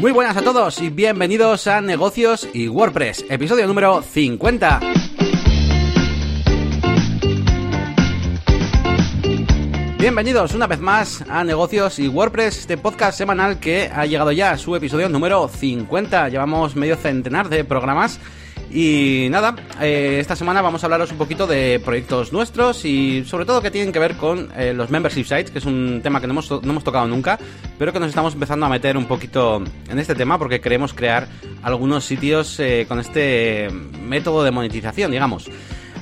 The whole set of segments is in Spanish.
Muy buenas a todos y bienvenidos a Negocios y WordPress, episodio número 50. Bienvenidos una vez más a Negocios y WordPress, este podcast semanal que ha llegado ya a su episodio número 50. Llevamos medio centenar de programas y nada, eh, esta semana vamos a hablaros un poquito de proyectos nuestros y sobre todo que tienen que ver con eh, los membership sites, que es un tema que no hemos, no hemos tocado nunca, pero que nos estamos empezando a meter un poquito en este tema porque queremos crear algunos sitios eh, con este método de monetización, digamos.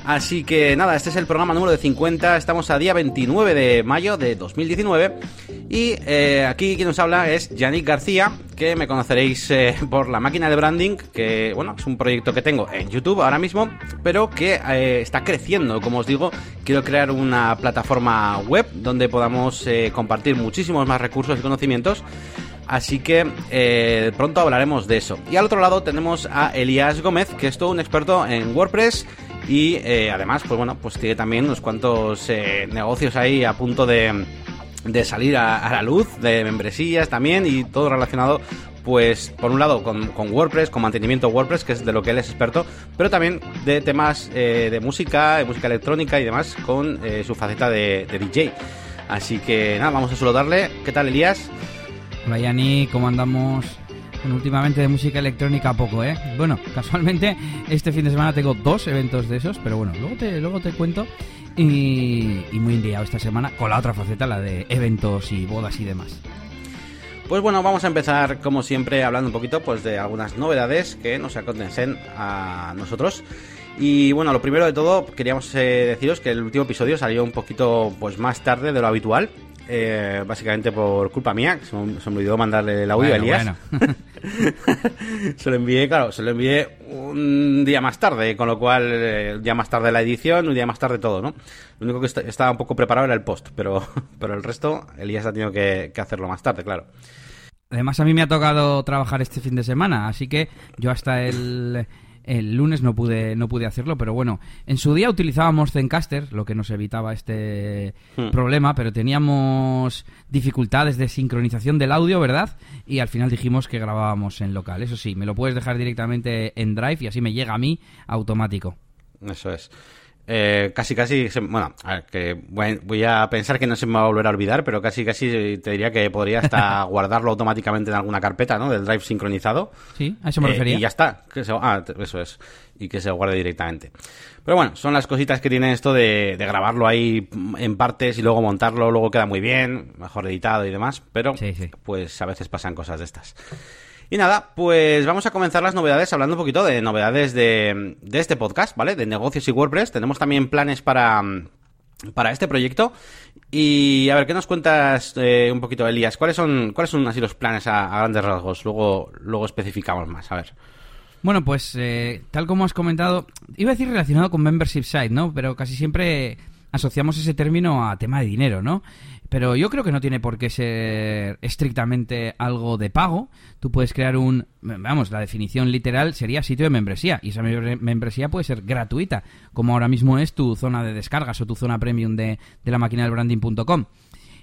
Así que nada, este es el programa número de 50, estamos a día 29 de mayo de 2019 y eh, aquí quien nos habla es Yannick García, que me conoceréis eh, por la máquina de branding, que bueno, es un proyecto que tengo en YouTube ahora mismo, pero que eh, está creciendo, como os digo, quiero crear una plataforma web donde podamos compartir muchísimos más recursos y conocimientos. Así que pronto hablaremos de eso. Y al otro lado tenemos a Elías Gómez, que es todo un experto en WordPress y eh, además, pues bueno, pues tiene también unos cuantos eh, negocios ahí a punto de, de salir a, la luz, de membresías también y todo relacionado pues por un lado con, WordPress, con mantenimiento WordPress, que es de lo que él es experto, pero también de temas eh, de música, de música electrónica y demás, con su faceta de, DJ. Así que nada, vamos a saludarle. ¿Qué tal, Elías? Hola, Yani, ¿cómo andamos? Últimamente de música electrónica poco, ¿eh? Bueno, casualmente este fin de semana tengo dos eventos de esos, pero bueno, luego te, luego te cuento. Y, muy enviado esta semana con la otra faceta, la de eventos y bodas y demás. Pues bueno, vamos a empezar como siempre hablando un poquito pues de algunas novedades que nos acontecen a nosotros. Y bueno, lo primero de todo queríamos eh, deciros que el último episodio salió un poquito pues más tarde de lo habitual eh, básicamente por culpa mía, se me, olvidó mandarle el audio a Elías. se lo envié, claro, se lo envié un día más tarde, con lo cual, eh, día más tarde la edición, un día más tarde todo, ¿no? Lo único que estaba un poco preparado era el post, pero, pero el resto, Elías ha tenido que hacerlo más tarde, claro. Además, a mí me ha tocado trabajar este fin de semana, así que yo hasta el el lunes no pude, no pude hacerlo, pero bueno, en su día utilizábamos Zencaster, lo que nos evitaba este hmm. problema, pero teníamos dificultades de sincronización del audio, ¿verdad? Y al final dijimos que grabábamos en local. Eso sí, me lo puedes dejar directamente en Drive y así me llega a mí automático. Eso es. Eh, casi, casi, bueno, a ver, que voy a pensar que no se me va a volver a olvidar, pero casi, casi te diría que podría hasta guardarlo automáticamente en alguna carpeta, ¿no? Del drive sincronizado. Sí, a eso me eh, refería. Y ya está. Que ah, eso es. Y que se guarde directamente. Pero bueno, son las cositas que tiene esto de, grabarlo ahí en partes y luego montarlo, luego queda muy bien, mejor editado y demás, pero pues a veces pasan cosas de estas. Y nada, pues vamos a comenzar las novedades hablando un poquito de novedades de, este podcast, ¿vale? De negocios y WordPress. Tenemos también planes para, para este proyecto. Y a ver, ¿qué nos cuentas eh, un poquito, Elías? ¿Cuáles son, ¿Cuáles son así los planes a, grandes rasgos? Luego, luego especificamos más, a ver. Bueno, pues eh, tal como has comentado, iba a decir relacionado con membership site, ¿no? Pero casi siempre asociamos ese término a tema de dinero, ¿no? Pero yo creo que no tiene por qué ser estrictamente algo de pago. Tú puedes crear un... Vamos, la definición literal sería sitio de membresía. Y esa membresía puede ser gratuita, como ahora mismo es tu zona de descargas o tu zona premium de, de la máquina del branding.com.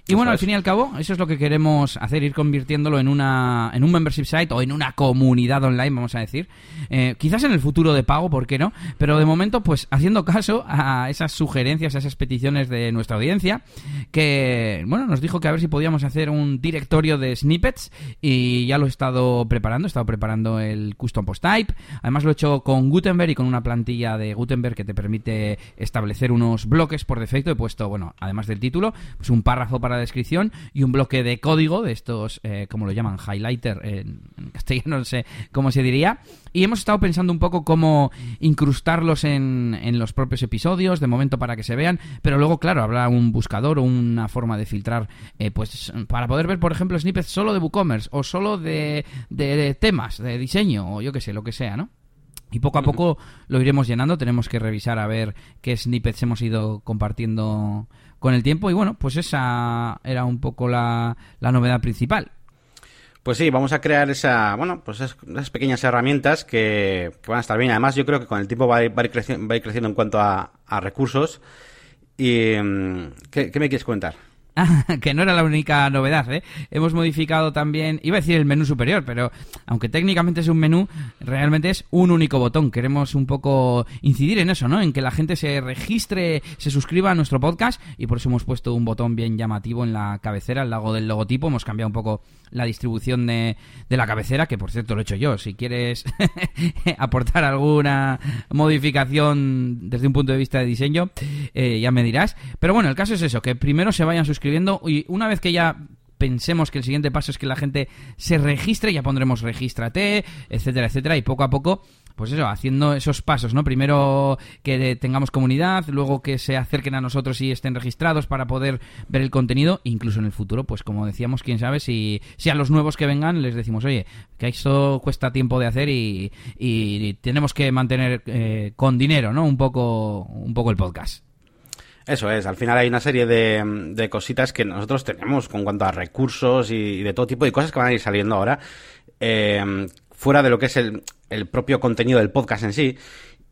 Y bueno, al fin y al cabo, eso es lo que queremos hacer, ir convirtiéndolo en una en un membership site o en una comunidad online, vamos a decir. Eh, quizás en el futuro de pago, ¿por qué no? Pero de momento, pues haciendo caso a esas sugerencias, a esas peticiones de nuestra audiencia, que, bueno, nos dijo que a ver si podíamos hacer un directorio de snippets y ya lo he estado preparando, he estado preparando el custom post type. Además lo he hecho con Gutenberg y con una plantilla de Gutenberg que te permite establecer unos bloques por defecto. He puesto, bueno, además del título, pues un párrafo para la descripción y un bloque de código de estos, eh, como lo llaman, highlighter en, castellano, no sé cómo se diría. Y hemos estado pensando un poco cómo incrustarlos en, en los propios episodios, de momento para que se vean, pero luego, claro, habrá un buscador o una forma de filtrar, eh, pues para poder ver, por ejemplo, snippets solo de WooCommerce o solo de, de temas, de diseño o yo que sé, lo que sea, ¿no? Y poco a poco lo iremos llenando. Tenemos que revisar a ver qué snippets hemos ido compartiendo con el tiempo. Y bueno, pues esa era un poco la, novedad principal. Pues sí, vamos a crear esa, bueno, pues esas pequeñas herramientas que, van a estar bien. Además, yo creo que con el tiempo va a ir, creciendo, en cuanto a, recursos. ¿Y mm, ¿qué, me quieres contar? que no era la única novedad, ¿eh? Hemos modificado también, iba a decir el menú superior, pero aunque técnicamente es un menú, realmente es un único botón. Queremos un poco incidir en eso, ¿no? En que la gente se registre, se suscriba a nuestro podcast y por eso hemos puesto un botón bien llamativo en la cabecera, al lado del logotipo. Hemos cambiado un poco la distribución de, de la cabecera, que por cierto lo he hecho yo. Si quieres aportar alguna modificación desde un punto de vista de diseño, eh, ya me dirás. Pero bueno, el caso es eso, que primero se vayan suscribiendo y una vez que ya pensemos que el siguiente paso es que la gente se registre, ya pondremos regístrate, etcétera, etcétera, y poco a poco pues eso, haciendo esos pasos, ¿no? Primero que tengamos comunidad, luego que se acerquen a nosotros y estén registrados para poder ver el contenido, incluso en el futuro, pues como decíamos, quién sabe si, si a los nuevos que vengan les decimos, oye, que esto cuesta tiempo de hacer y, tenemos que mantener eh, con dinero, ¿no? Un poco, un poco el podcast. Eso es, al final hay una serie de, de cositas que nosotros tenemos con cuanto a recursos y, de todo tipo de cosas que van a ir saliendo ahora, eh, fuera de lo que es el, el propio contenido del podcast en sí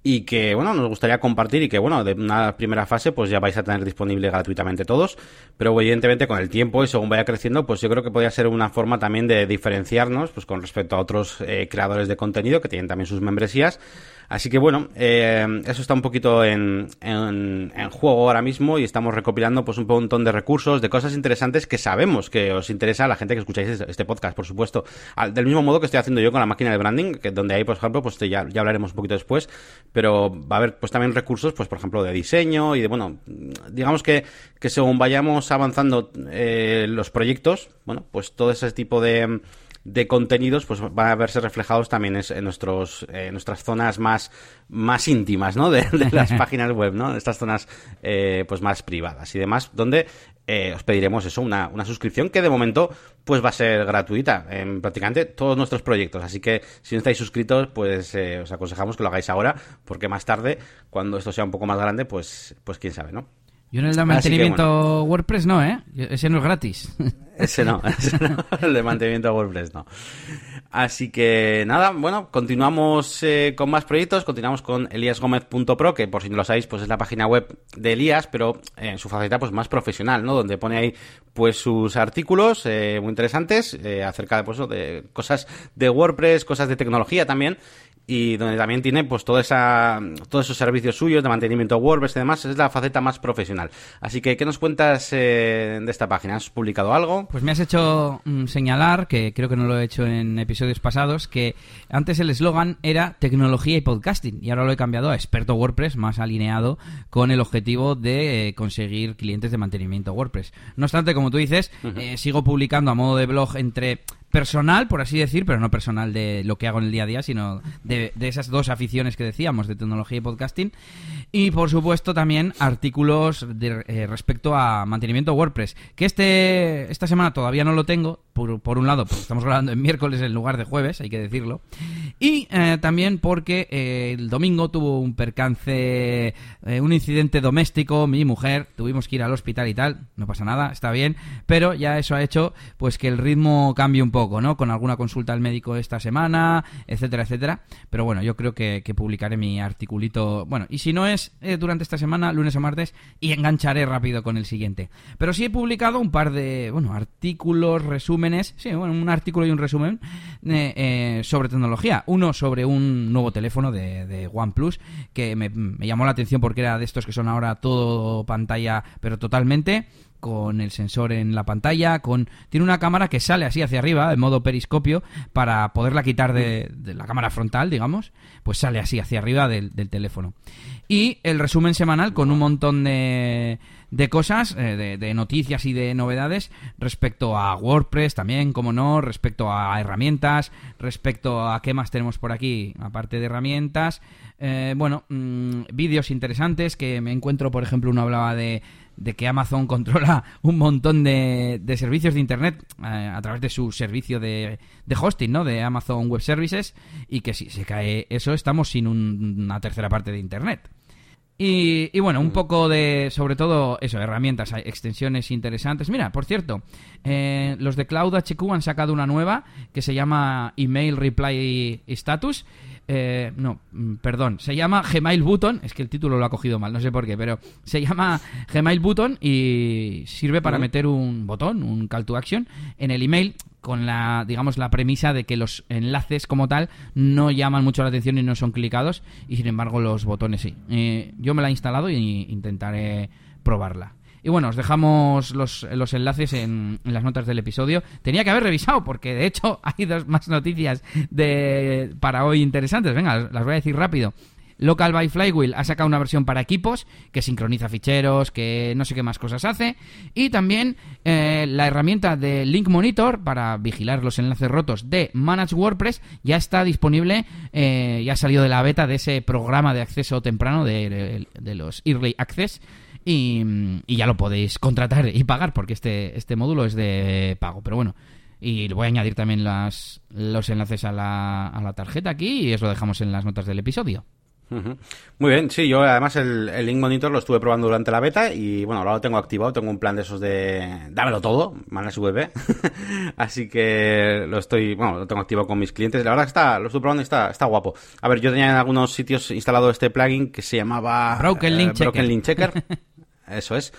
y que, bueno, nos gustaría compartir y que, bueno, de una primera fase pues ya vais a tener disponible gratuitamente todos, pero evidentemente con el tiempo y según vaya creciendo, pues yo creo que podría ser una forma también de diferenciarnos pues con respecto a otros eh, creadores de contenido que tienen también sus membresías Así que bueno, eh, eso está un poquito en, en, juego ahora mismo y estamos recopilando pues un montón de recursos, de cosas interesantes que sabemos que os interesa a la gente que escucháis este, este podcast, por supuesto. del mismo modo que estoy haciendo yo con la máquina de branding, que donde ahí, por ejemplo, pues ya, ya hablaremos un poquito después, pero va a haber pues también recursos, pues por ejemplo, de diseño y de, bueno, digamos que, que según vayamos avanzando eh, los proyectos, bueno, pues todo ese tipo de de contenidos pues van a verse reflejados también en nuestros nuestras zonas más más íntimas no de, las páginas web no estas zonas eh, pues más privadas y demás donde eh, os pediremos eso una, una suscripción que de momento pues va a ser gratuita en prácticamente todos nuestros proyectos. Así que si no estáis suscritos pues eh, os aconsejamos que lo hagáis ahora porque más tarde cuando esto sea un poco más grande pues pues quién sabe no yo en el de mantenimiento WordPress no, ¿eh? Ese no es gratis. Ese no, ese no, el de mantenimiento WordPress no. Así que nada, bueno, continuamos eh, con más proyectos, continuamos con eliasgomez.pro, que por si no lo sabéis, pues es la página web de Elías, pero en su faceta pues más profesional, ¿no? Donde pone ahí pues sus artículos eh, muy interesantes eh, acerca de, pues, de cosas de WordPress, cosas de tecnología también, y donde también tiene pues toda esa, todos esos servicios suyos de mantenimiento WordPress y demás, es la faceta más profesional. Así que, ¿qué nos cuentas eh, de esta página? ¿Has publicado algo? Pues me has hecho mm, señalar, que creo que no lo he hecho en episodios pasados, que antes el eslogan era tecnología y podcasting, y ahora lo he cambiado a experto WordPress, más alineado con el objetivo de eh, conseguir clientes de mantenimiento WordPress. No obstante, como tú dices, eh, sigo publicando a modo de blog entre personal, por así decir, pero no personal de lo que hago en el día a día, sino de, esas dos aficiones que decíamos, de tecnología y podcasting. Y por supuesto también artículos de, eh, respecto a mantenimiento WordPress, que este esta semana todavía no lo tengo, por, por un lado, pues estamos grabando en miércoles en lugar de jueves, hay que decirlo. Y eh, también porque eh, el domingo tuvo un percance, un incidente doméstico, mi mujer, tuvimos que ir al hospital y tal, no pasa nada, está bien, pero ya eso ha hecho pues que el ritmo cambie un poco ¿no? Con alguna consulta al médico esta semana, etcétera, etcétera. Pero bueno, yo creo que, publicaré mi articulito. Bueno, y si no es eh, durante esta semana, lunes o martes, y engancharé rápido con el siguiente. Pero sí he publicado un par de, bueno, artículos, resúmenes, sí, bueno, un artículo y un resumen eh, eh, sobre tecnología. Uno sobre un nuevo teléfono de, OnePlus que me, me llamó la atención porque era de estos que son ahora todo pantalla, pero totalmente con el sensor en la pantalla, con tiene una cámara que sale así hacia arriba, en modo periscopio, para poderla quitar de, la cámara frontal, digamos, pues sale así hacia arriba del, teléfono. Y el resumen semanal con un montón de, de cosas, eh, de, noticias y de novedades respecto a WordPress también, como no, respecto a herramientas, respecto a qué más tenemos por aquí, aparte de herramientas. Eh, bueno, mm, vídeos interesantes que me encuentro, por ejemplo, uno hablaba de de que Amazon controla un montón de, de servicios de Internet eh, a través de su servicio de, de, hosting, ¿no? De Amazon Web Services y que si se cae eso estamos sin una tercera parte de Internet. Y, bueno, un poco de, sobre todo, eso, herramientas, extensiones interesantes. Mira, por cierto, eh, los de Cloud HQ han sacado una nueva que se llama Email Reply Status. Eh, no, mm, perdón, se llama Gmail Button, es que el título lo ha cogido mal, no sé por qué, pero se llama Gmail Button y sirve para meter un botón, un call to action, en el email con la, digamos, la premisa de que los enlaces como tal no llaman mucho la atención y no son clicados, y sin embargo los botones sí. Eh, yo me la he instalado y intentaré probarla. Y bueno, os dejamos los, los enlaces en, las notas del episodio. Tenía que haber revisado, porque de hecho hay dos más noticias de, para hoy interesantes. Venga, las voy a decir rápido. Local by Flywheel ha sacado una versión para equipos que sincroniza ficheros, que no sé qué más cosas hace. Y también eh, la herramienta de Link Monitor para vigilar los enlaces rotos de Manage WordPress ya está disponible, eh, ya ha salido de la beta de ese programa de acceso temprano de, de los Early Access. Y, ya lo podéis contratar y pagar porque este, este módulo es de pago. Pero bueno, y voy a añadir también las, los enlaces a la, a la tarjeta aquí y eso lo dejamos en las notas del episodio. Muy bien, sí, yo además el, el, Link Monitor lo estuve probando durante la beta y bueno, ahora lo tengo activado, tengo un plan de esos de dámelo todo, su web, así que lo estoy, bueno, lo tengo activado con mis clientes, la verdad que está, lo estoy probando y está, está guapo. A ver, yo tenía en algunos sitios instalado este plugin que se llamaba Broken Link eh, Broken Link Checker. Eso es.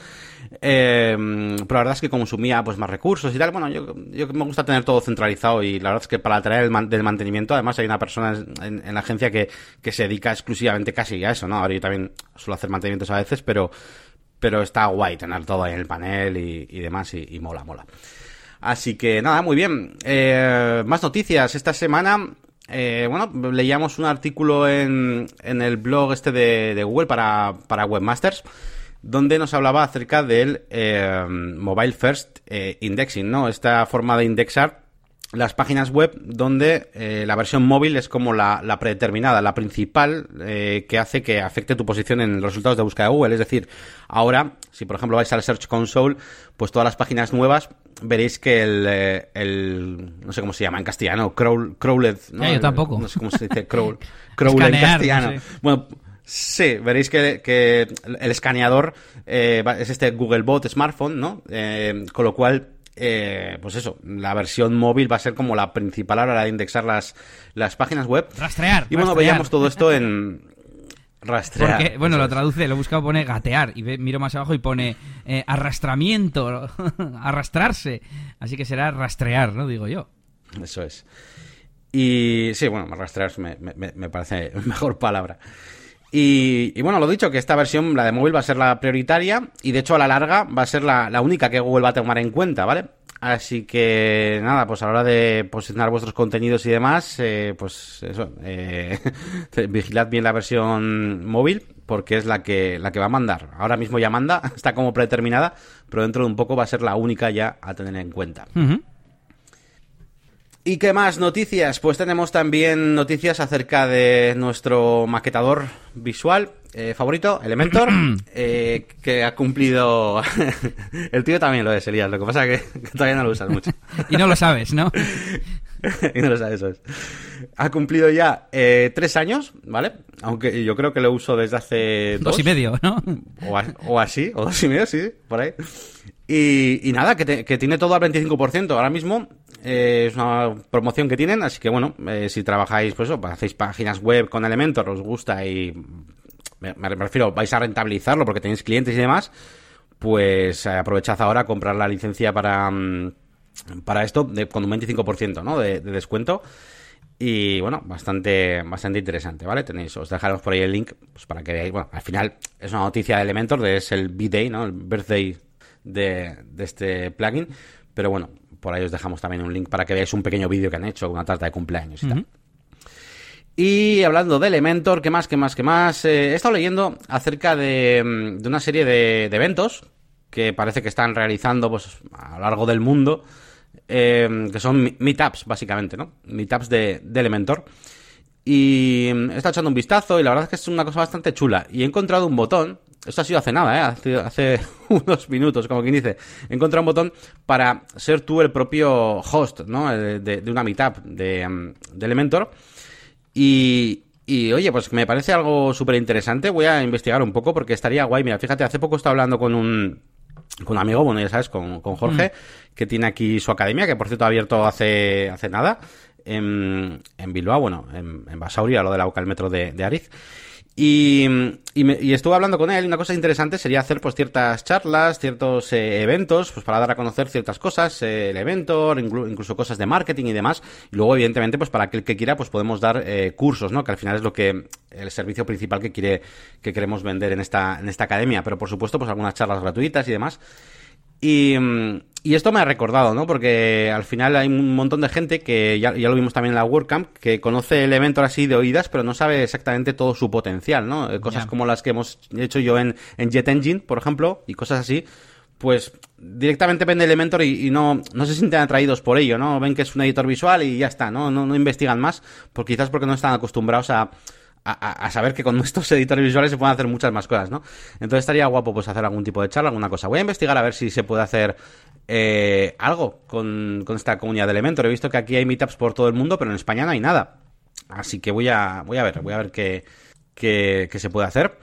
Eh, pero la verdad es que consumía pues más recursos y tal. Bueno, yo, yo me gusta tener todo centralizado y la verdad es que para traer el del mantenimiento, además hay una persona en, la agencia que, que, se dedica exclusivamente casi a eso, ¿no? Ahora yo también suelo hacer mantenimientos a veces, pero, pero está guay tener todo ahí en el panel y, y demás y, mola, mola. Así que nada, muy bien. Eh, más noticias. Esta semana eh, bueno, leíamos un artículo en, en el blog este de, de Google para, para Webmasters donde nos hablaba acerca del eh, Mobile First eh, Indexing, ¿no? Esta forma de indexar las páginas web donde eh, la versión móvil es como la, predeterminada, la principal que hace que afecte tu posición en los resultados de búsqueda de Google. Es decir, ahora, si por ejemplo vais al Search Console, pues todas las páginas nuevas veréis que el, no sé cómo se llama en castellano, crawl, crawled, ¿no? yo tampoco. No sé cómo se dice, crawl, crawl en castellano. Bueno, Sí, veréis que, el escaneador eh, es este Google Bot smartphone, ¿no? Eh, con lo cual, eh, pues eso, la versión móvil va a ser como la principal a la hora de indexar las, las páginas web. Rastrear. Y bueno, veíamos todo esto en, Rastrear. Porque, bueno, lo traduce, lo he buscado, pone gatear. Y miro más abajo y pone arrastramiento, arrastrarse. Así que será rastrear, ¿no? Digo yo. Eso es. Y sí, bueno, rastrear me, me, me parece mejor palabra. Y, bueno, lo dicho, que esta versión, la de móvil, va a ser la prioritaria y de hecho a la larga va a ser la, única que Google va a tomar en cuenta, ¿vale? Así que nada, pues a la hora de posicionar vuestros contenidos y demás, eh, pues eso, eh, vigilad bien la versión móvil porque es la que, la que va a mandar. Ahora mismo ya manda, está como predeterminada, pero dentro de un poco va a ser la única ya a tener en cuenta. ¿Y qué más noticias? Pues tenemos también noticias acerca de nuestro maquetador visual eh, favorito, Elementor, eh, que ha cumplido... el tío también lo es, Elías, lo que pasa es que, todavía no lo usas mucho. y no lo sabes, ¿no? y no lo sabes, eso es. Ha cumplido ya eh, tres años, ¿vale? Aunque yo creo que lo uso desde hace dos. Dos y medio, ¿no? O, así, o dos y medio, sí, por ahí. Y, nada, que, que, tiene todo al 25%. Ahora mismo eh, es una promoción que tienen, así que bueno, eh, si trabajáis, pues eso, hacéis páginas web con Elementor, os gusta y me, refiero, vais a rentabilizarlo porque tenéis clientes y demás, pues eh, aprovechad ahora a comprar la licencia para, mm, para esto de, con un 25% ¿no? de, descuento. Y bueno, bastante, bastante interesante, ¿vale? Tenéis, os dejaros por ahí el link pues, para que veáis. Bueno, al final es una noticia de Elementor, de, es el B-Day, ¿no? El birthday de, de este plugin. Pero bueno, por ahí os dejamos también un link para que veáis un pequeño vídeo que han hecho, una tarta de cumpleaños y tal. Y hablando de Elementor, ¿qué más, qué más, qué más? Eh, he estado leyendo acerca de, mm, una serie de, eventos que parece que están realizando pues, a lo largo del mundo, eh, que son meetups, básicamente, ¿no? Meetups de, de Elementor. Y mm, he estado echando un vistazo y la verdad es que es una cosa bastante chula. Y he encontrado un botón esto ha sido hace nada, ¿eh? hace, unos minutos, como quien dice. He encontrado un botón para ser tú el propio host, ¿no? De, una meetup de, mm, de Elementor. Y, Y oye, pues me parece algo súper interesante. Voy a investigar un poco porque estaría guay. Mira, fíjate, hace poco estaba hablando con un, con un amigo, bueno, ya sabes, con, con Jorge, mm. que tiene aquí su academia, que por cierto ha abierto hace, hace nada, en, en Bilbao, bueno, en, en Basauri, a lo de la UCA, el metro de, de Ariz. Y, y, estuve hablando con él y una cosa interesante sería hacer pues ciertas charlas, ciertos eh, eventos, pues para dar a conocer ciertas cosas, eh, el evento, incluso cosas de marketing y demás. Y luego, evidentemente, pues para aquel que quiera, pues podemos dar eh, cursos, ¿no? Que al final es lo que, el servicio principal que quiere, que queremos vender en esta, en esta academia. Pero por supuesto, pues algunas charlas gratuitas y demás. Y, y esto me ha recordado, ¿no? Porque al final hay un montón de gente que ya, ya lo vimos también en la WordCamp, que conoce el evento así de oídas, pero no sabe exactamente todo su potencial, ¿no? Eh, cosas como las que hemos hecho yo en, en Jet Engine, por ejemplo, y cosas así, pues directamente ven Elementor y, y, no, no se sienten atraídos por ello, ¿no? Ven que es un editor visual y ya está, ¿no? No, no investigan más, porque quizás porque no están acostumbrados a a, saber que con estos editores visuales se pueden hacer muchas más cosas, ¿no? Entonces estaría guapo pues hacer algún tipo de charla, alguna cosa. Voy a investigar a ver si se puede hacer eh, algo con, esta comunidad de Elementor. He visto que aquí hay meetups por todo el mundo, pero en España no hay nada. Así que voy a, voy a ver, voy a ver qué, qué, se puede hacer.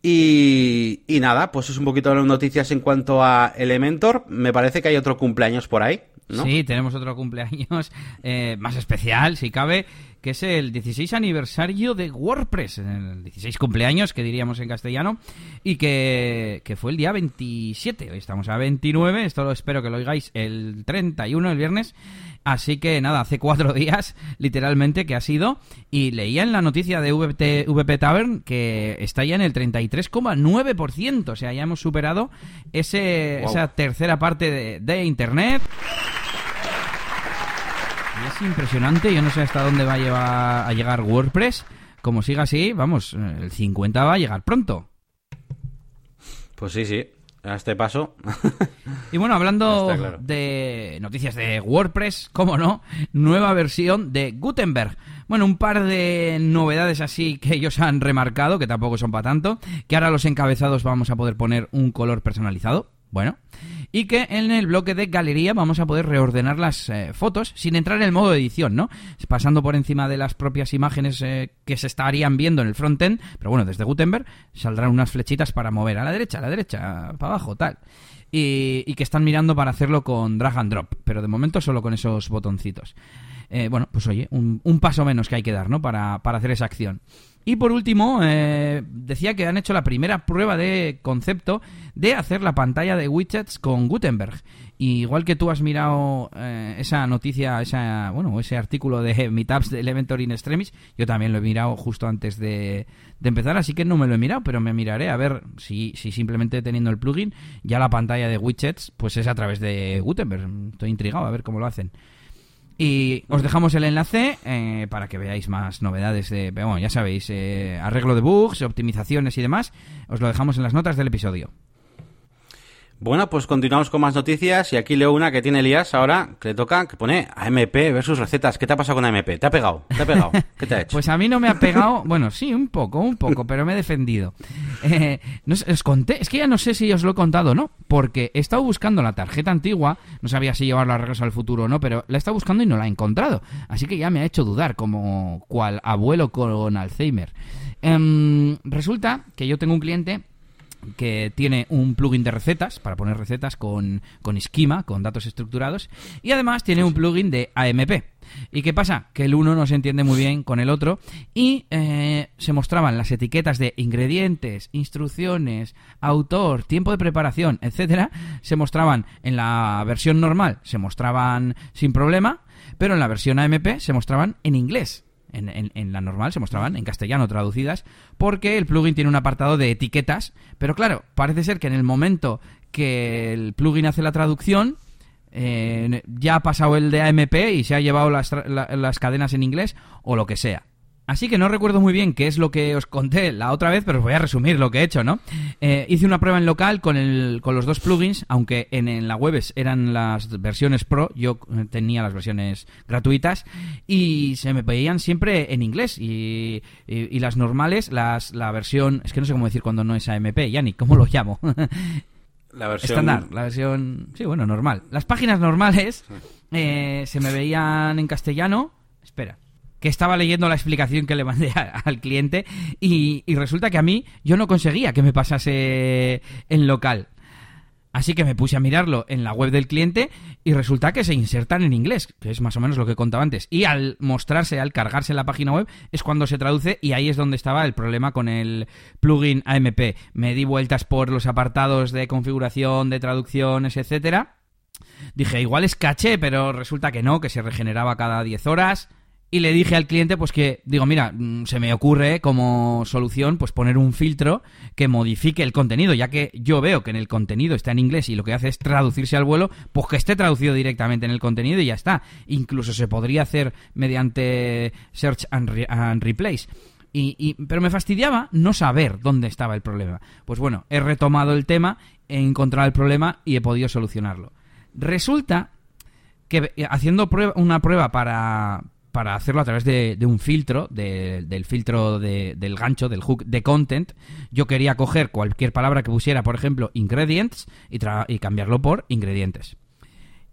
Y, y, nada, pues es un poquito de noticias en cuanto a Elementor. Me parece que hay otro cumpleaños por ahí. ¿No? Sí, tenemos otro cumpleaños eh, más especial, si cabe que es el 16 aniversario de WordPress, el 16 cumpleaños, que diríamos en castellano, y que, fue el día 27. Hoy estamos a 29, esto lo espero que lo oigáis el 31, el viernes. Así que nada, hace cuatro días, literalmente, que ha sido. Y leía en la noticia de VP Tavern que está ya en el 33,9%. O sea, ya hemos superado ese, esa tercera parte de, de Internet es impresionante, yo no sé hasta dónde va a, llevar, a llegar WordPress. Como siga así, vamos, el 50 va a llegar pronto. Pues sí, sí, a este paso. y bueno, hablando de noticias de WordPress, cómo no, nueva versión de Gutenberg. Bueno, un par de novedades así que ellos han remarcado, que tampoco son para tanto, que ahora los encabezados vamos a poder poner un color personalizado. Bueno, y que en el bloque de galería vamos a poder reordenar las eh, fotos sin entrar en el modo edición, ¿no? Pasando por encima de las propias imágenes eh, que se estarían viendo en el frontend, pero bueno, desde Gutenberg saldrán unas flechitas para mover a la derecha, a la derecha, para abajo, tal. Y, que están mirando para hacerlo con drag and drop, pero de momento solo con esos botoncitos. Eh, bueno, pues oye, un, paso menos que hay que dar, ¿no? Para, para hacer esa acción. Y por último, eh, decía que han hecho la primera prueba de concepto de hacer la pantalla de widgets con Gutenberg. Y igual que tú has mirado eh, esa noticia, esa, bueno, ese artículo de Meetups de Elementor in Extremis, yo también lo he mirado justo antes de, de, empezar, así que no me lo he mirado, pero me miraré a ver si, si simplemente teniendo el plugin, ya la pantalla de widgets, pues es a través de Gutenberg. Estoy intrigado a ver cómo lo hacen. Y os dejamos el enlace eh, para que veáis más novedades de, bueno, ya sabéis, eh, arreglo de bugs, optimizaciones y demás. Os lo dejamos en las notas del episodio. Bueno, pues continuamos con más noticias y aquí leo una que tiene Elías ahora, que le toca, que pone AMP versus recetas. ¿Qué te ha pasado con AMP? ¿Te ha pegado? ¿Te ha pegado? ¿Qué te ha hecho? pues a mí no me ha pegado, bueno, sí, un poco, un poco, pero me he defendido. Eh, no, os conté, es que ya no sé si os lo he contado o no, porque he estado buscando la tarjeta antigua, no sabía si llevarla a regreso al futuro o no, pero la he estado buscando y no la he encontrado. Así que ya me ha hecho dudar, como cual abuelo con Alzheimer. Em, resulta que yo tengo un cliente que tiene un plugin de recetas para poner recetas con, con esquema, con datos estructurados, y además tiene un plugin de AMP. ¿Y qué pasa? Que el uno no se entiende muy bien con el otro y eh, se mostraban las etiquetas de ingredientes, instrucciones, autor, tiempo de preparación, etcétera, se mostraban en la versión normal, se mostraban sin problema, pero en la versión AMP se mostraban en inglés. En, la normal se mostraban en castellano traducidas porque el plugin tiene un apartado de etiquetas, pero claro, parece ser que en el momento que el plugin hace la traducción, eh, ya ha pasado el de AMP y se ha llevado las, las cadenas en inglés o lo que sea. Así que no recuerdo muy bien qué es lo que os conté la otra vez, pero os voy a resumir lo que he hecho, ¿no? Eh, hice una prueba en local con, el, con los dos plugins, aunque en, la web eran las versiones pro, yo tenía las versiones gratuitas, y se me veían siempre en inglés. Y, y, las normales, las, la versión, es que no sé cómo decir cuando no es AMP, Yanni, ¿cómo lo llamo? La versión... Estándar, la versión... Sí, bueno, normal. Las páginas normales eh, se me veían en castellano. Espera. Que estaba leyendo la explicación que le mandé al cliente y, y, resulta que a mí yo no conseguía que me pasase en local. Así que me puse a mirarlo en la web del cliente y resulta que se insertan en inglés, que es más o menos lo que contaba antes. Y al mostrarse, al cargarse la página web, es cuando se traduce y ahí es donde estaba el problema con el plugin AMP. Me di vueltas por los apartados de configuración, de traducciones, etcétera. Dije, igual es caché, pero resulta que no, que se regeneraba cada 10 horas y le dije al cliente pues que digo mira mm, se me ocurre como solución pues poner un filtro que modifique el contenido ya que yo veo que en el contenido está en inglés y lo que hace es traducirse al vuelo pues que esté traducido directamente en el contenido y ya está. Incluso se podría hacer mediante search and, replace y, pero me fastidiaba no saber dónde estaba el problema. Pues bueno he retomado el tema he encontrado el problema y he podido solucionarlo. Resulta que eh, haciendo una prueba para, para hacerlo a través de, un filtro, del filtro del gancho, del hook de content, yo quería coger cualquier palabra que pusiera, por ejemplo, ingredients, y, cambiarlo por ingredientes.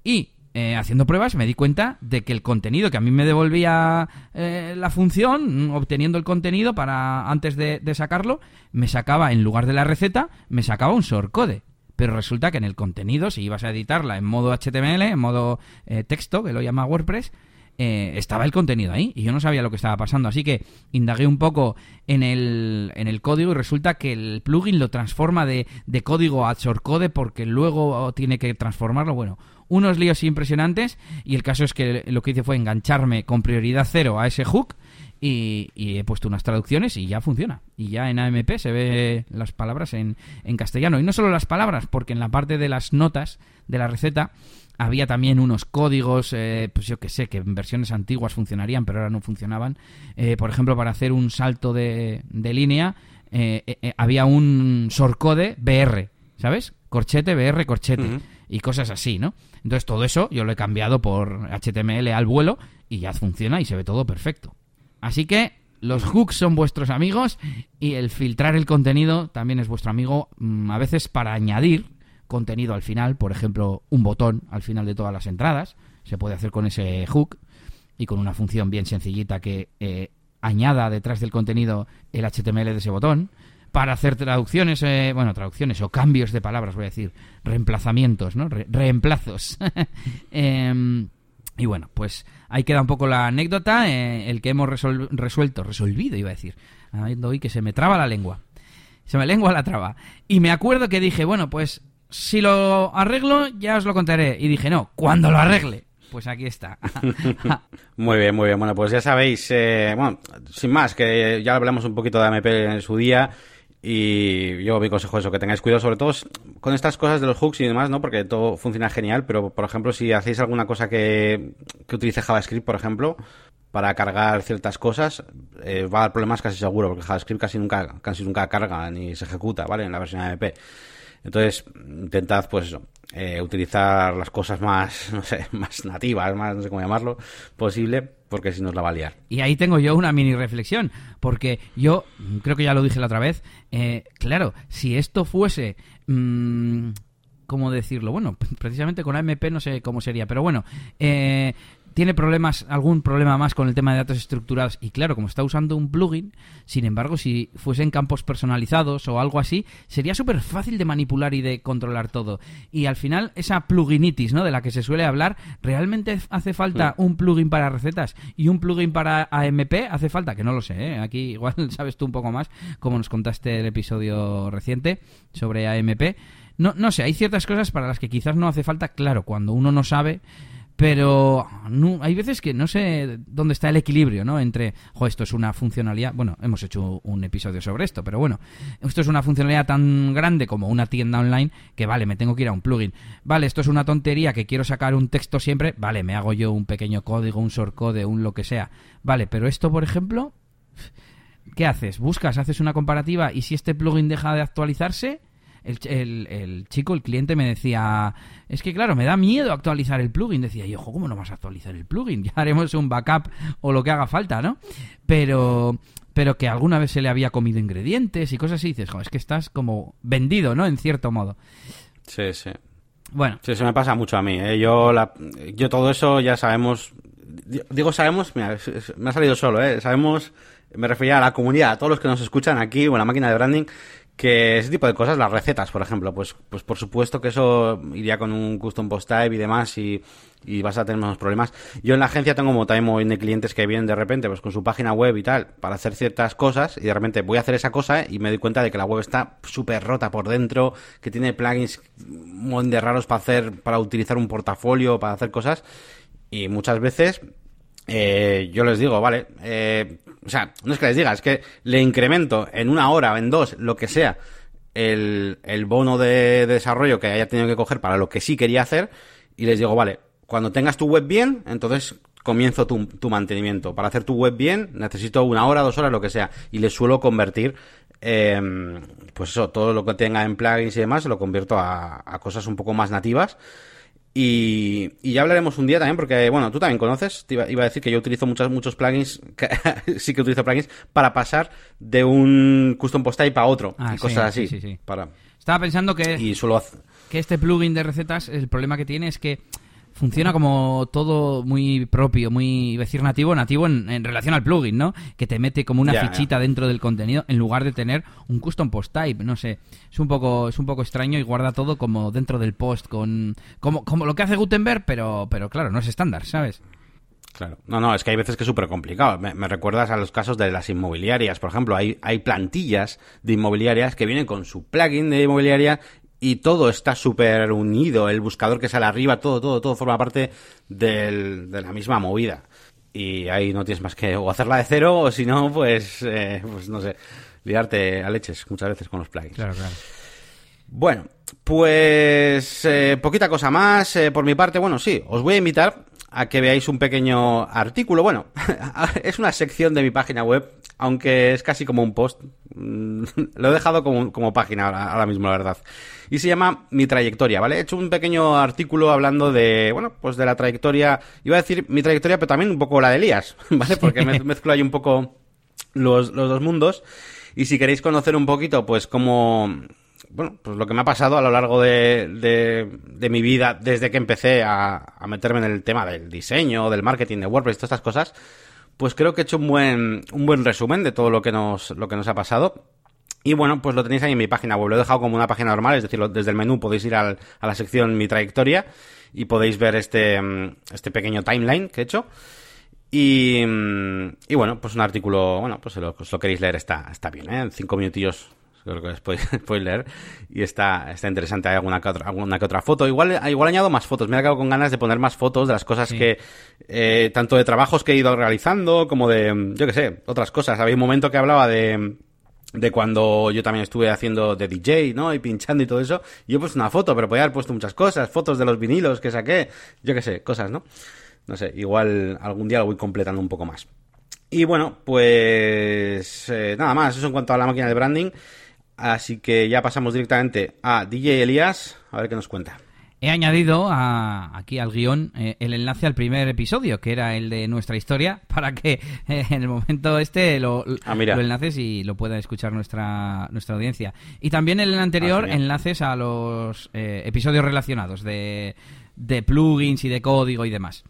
Y eh, haciendo pruebas me di cuenta de que el contenido que a mí me devolvía eh, la función, obteniendo el contenido para antes de, sacarlo, me sacaba, en lugar de la receta, me sacaba un shortcode. Pero resulta que en el contenido, si ibas a editarla en modo HTML, en modo eh, texto, que lo llama WordPress, eh, estaba el contenido ahí y yo no sabía lo que estaba pasando. Así que indagué un poco en el, en el código y resulta que el plugin lo transforma de, de código a shortcode porque luego tiene que transformarlo. Bueno, unos líos impresionantes y el caso es que lo que hice fue engancharme con prioridad cero a ese hook y, he puesto unas traducciones y ya funciona. Y ya en AMP se ve las palabras en, en castellano. Y no solo las palabras, porque en la parte de las notas de la receta había también unos códigos, eh, pues yo que sé, que en versiones antiguas funcionarían, pero ahora no funcionaban. Eh, por ejemplo, para hacer un salto de, de línea, eh, había un sorcode BR, ¿sabes? Corchete, BR, corchete. Y cosas así, ¿no? Entonces todo eso yo lo he cambiado por HTML al vuelo y ya funciona y se ve todo perfecto. Así que los hooks son vuestros amigos y el filtrar el contenido también es vuestro amigo, mm, a veces para añadir contenido al final, por ejemplo, un botón al final de todas las entradas, se puede hacer con ese hook y con una función bien sencillita que eh, añada detrás del contenido el HTML de ese botón para hacer traducciones, eh, bueno, traducciones o cambios de palabras, voy a decir, reemplazamientos, ¿no? reemplazos. Em, y bueno, pues ahí queda un poco la anécdota, eh, el que hemos resuelto, resolvido, iba a decir, hoy que se me traba la lengua. Se me lengua la traba. Y me acuerdo que dije, bueno, pues si lo arreglo, ya os lo contaré. Y dije, no, cuando lo arregle. Pues aquí está. muy bien, muy bien. Bueno, pues ya sabéis, eh, bueno, sin más, que ya hablamos un poquito de AMP en su día. Y yo mi consejo es eso, que tengáis cuidado sobre todo con estas cosas de los hooks y demás, ¿no? Porque todo funciona genial, pero por ejemplo, si hacéis alguna cosa que, que utilice JavaScript, por ejemplo, para cargar ciertas cosas, eh, va a dar problemas casi seguro, porque JavaScript casi nunca, casi nunca carga ni se ejecuta, ¿vale? En la versión AMP. Entonces, intentad, pues eso, eh, utilizar las cosas más, no sé, más nativas, más, no sé cómo llamarlo, posible, porque si no os la va a liar. Y ahí tengo yo una mini reflexión, porque yo, creo que ya lo dije la otra vez, eh, claro, si esto fuese... Mmm, ¿Cómo decirlo? Bueno, precisamente con AMP no sé cómo sería, pero bueno, eh, tiene problemas, algún problema más con el tema de datos estructurados. Y claro, como está usando un plugin, sin embargo, si fuesen campos personalizados o algo así, sería súper fácil de manipular y de controlar todo. Y al final, esa pluginitis, ¿no? De la que se suele hablar, ¿realmente hace falta un plugin para recetas y un plugin para AMP? ¿Hace falta? Que no lo sé, ¿eh? Aquí igual sabes tú un poco más, como nos contaste el episodio reciente sobre AMP. No, no sé, hay ciertas cosas para las que quizás no hace falta, claro, cuando uno no sabe pero no, hay veces que no sé dónde está el equilibrio, ¿no? Entre, jo, esto es una funcionalidad, bueno, hemos hecho un episodio sobre esto, pero bueno, esto es una funcionalidad tan grande como una tienda online que vale, me tengo que ir a un plugin. Vale, esto es una tontería que quiero sacar un texto siempre, vale, me hago yo un pequeño código, un shortcode, un lo que sea. Vale, pero esto, por ejemplo, ¿qué haces? Buscas, haces una comparativa y si este plugin deja de actualizarse, el, el, chico, el cliente me decía, es que claro, me da miedo actualizar el plugin. Decía yo, ¿cómo no vas a actualizar el plugin? Ya haremos un backup o lo que haga falta, ¿no? Pero pero que alguna vez se le había comido ingredientes y cosas así, y dices, es que estás como vendido, ¿no? En cierto modo. Sí, sí. Bueno. Sí, eso me pasa mucho a mí. ¿eh? Yo, la, yo todo eso ya sabemos digo sabemos, mira, me ha salido solo, ¿eh? Sabemos, me refería a la comunidad, a todos los que nos escuchan aquí o en la máquina de branding, que ese tipo de cosas, las recetas, por ejemplo, pues, pues por supuesto que eso iría con un custom post type y demás y, y vas a tener menos problemas. Yo en la agencia tengo como también de clientes que vienen de repente pues con su página web y tal para hacer ciertas cosas y de repente voy a hacer esa cosa y me doy cuenta de que la web está súper rota por dentro, que tiene plugins de raros para hacer, para utilizar un portafolio, para hacer cosas y muchas veces eh, yo les digo, vale, eh, o sea, no es que les diga, es que le incremento en una hora en dos, lo que sea, el, el bono de, desarrollo que haya tenido que coger para lo que sí quería hacer y les digo, vale, cuando tengas tu web bien, entonces comienzo tu, tu mantenimiento. Para hacer tu web bien necesito una hora, dos horas, lo que sea. Y les suelo convertir, eh, pues eso, todo lo que tenga en plugins y demás, lo convierto a cosas un poco más nativas. Y, y, ya hablaremos un día también, porque, bueno, tú también conoces, iba, iba, a decir que yo utilizo muchos, muchos plugins, que, sí que utilizo plugins, para pasar de un custom post type a otro, Ah, y sí, cosas así. sí, sí, sí. Para, Estaba pensando que, y suelo hacer... que este plugin de recetas, el problema que tiene es que funciona como todo muy propio, muy, decir nativo, nativo en, en relación al plugin, ¿no? Que te mete como una fichita dentro del contenido en lugar de tener un custom post type, no sé. Es un poco, es un poco extraño y guarda todo como dentro del post con, como, como lo que hace Gutenberg, pero, pero claro, no es estándar, ¿sabes? Claro. No, no, es que hay veces que es súper complicado. Me, me recuerdas a los casos de las inmobiliarias. Por ejemplo, hay, hay plantillas de inmobiliarias que vienen con su plugin de inmobiliaria y todo está súper unido. El buscador que sale arriba, todo, todo, todo forma parte del, de la misma movida. Y ahí no tienes más que o hacerla de cero o si no, pues, eh, pues no sé, liarte a leches muchas veces con los plugins. Claro, claro. Bueno, pues eh, poquita cosa más eh, por mi parte. Bueno, sí, os voy a invitar a que veáis un pequeño artículo. Bueno, es una sección de mi página web, aunque es casi como un post. Mm, Lo he dejado como, como página ahora, ahora mismo, la verdad. Y se llama Mi trayectoria, ¿vale? He hecho un pequeño artículo hablando de, bueno, pues de la trayectoria. Iba a decir mi trayectoria, pero también un poco la de Elías, ¿vale? Porque me mezclo ahí un poco los, los dos mundos. Y si queréis conocer un poquito, pues cómo, bueno, pues lo que me ha pasado a lo largo de, de, mi vida desde que empecé a, a, meterme en el tema del diseño, del marketing, de WordPress, todas estas cosas, pues creo que he hecho un buen, un buen resumen de todo lo que nos, lo que nos ha pasado. Y bueno, pues lo tenéis ahí en mi página web. Lo he dejado como una página normal, es decir, desde el menú podéis ir al, a la sección Mi trayectoria y podéis ver este, este pequeño timeline que he hecho. Y, y bueno, pues un artículo, bueno, pues si lo, queréis leer está, está bien, ¿eh? Cinco minutillos creo que podéis, podéis leer y está, está interesante. Hay alguna que, otra, alguna que otra foto. Igual, igual añado más fotos. Me he quedado con ganas de poner más fotos de las cosas sí. que, eh, tanto de trabajos que he ido realizando como de, yo que sé, otras cosas. Había un momento que hablaba de, de cuando yo también estuve haciendo de DJ, ¿no? Y pinchando y todo eso. Y yo he puesto una foto, pero podía haber puesto muchas cosas. Fotos de los vinilos que saqué. Yo que sé, cosas, ¿no? No sé, igual algún día lo voy completando un poco más. Y bueno, pues eh, nada más, eso en cuanto a la máquina de branding. Así que ya pasamos directamente a DJ Elías, a ver qué nos cuenta. He añadido a, aquí al guion eh, el enlace al primer episodio, que era el de nuestra historia, para que eh, en el momento este lo, ah, lo, enlaces y lo pueda escuchar nuestra, nuestra audiencia. Y también en el anterior, ah, enlaces a los eh, episodios relacionados de, de plugins y de código y demás,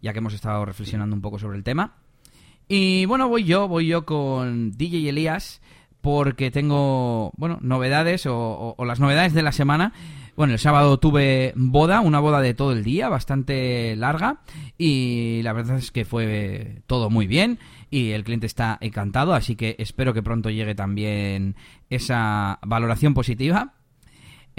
ya que hemos estado reflexionando un poco sobre el tema. Y bueno, voy yo, voy yo con DJ Elías porque tengo, bueno, novedades o, o, las novedades de la semana. Bueno, el sábado tuve boda, una boda de todo el día, bastante larga, y la verdad es que fue todo muy bien y el cliente está encantado, así que espero que pronto llegue también esa valoración positiva.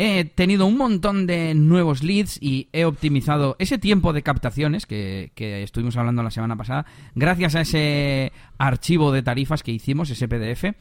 He tenido un montón de nuevos leads y he optimizado ese tiempo de captaciones que, estuvimos hablando la semana pasada, gracias a ese archivo de tarifas que hicimos, ese PDF.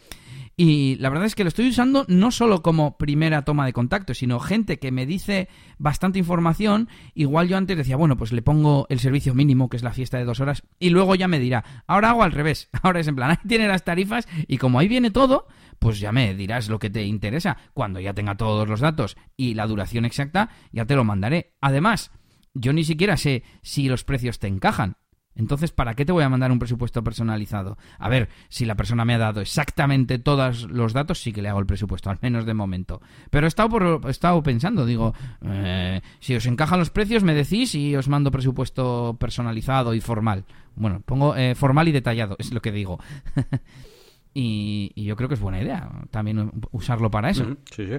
Y la verdad es que lo estoy usando no solo como primera toma de contacto, sino gente que me dice bastante información. Igual yo antes decía, bueno, pues le pongo el servicio mínimo, que es la fiesta de dos horas, y luego ya me dirá, ahora hago al revés. Ahora es en plan, ahí tiene las tarifas, y como ahí viene todo, pues ya me dirás lo que te interesa. Cuando ya tenga todos los datos y la duración exacta, ya te lo mandaré. Además, yo ni siquiera sé si los precios te encajan. Entonces, ¿para qué te voy a mandar un presupuesto personalizado? A ver, si la persona me ha dado exactamente todos los datos, sí que le hago el presupuesto, al menos de momento. Pero he estado, por, he estado pensando, digo, eh, si os encajan los precios, me decís y os mando presupuesto personalizado y formal. Bueno, pongo eh, formal y detallado, es lo que digo. y, yo creo que es buena idea también usarlo para eso. Sí, sí.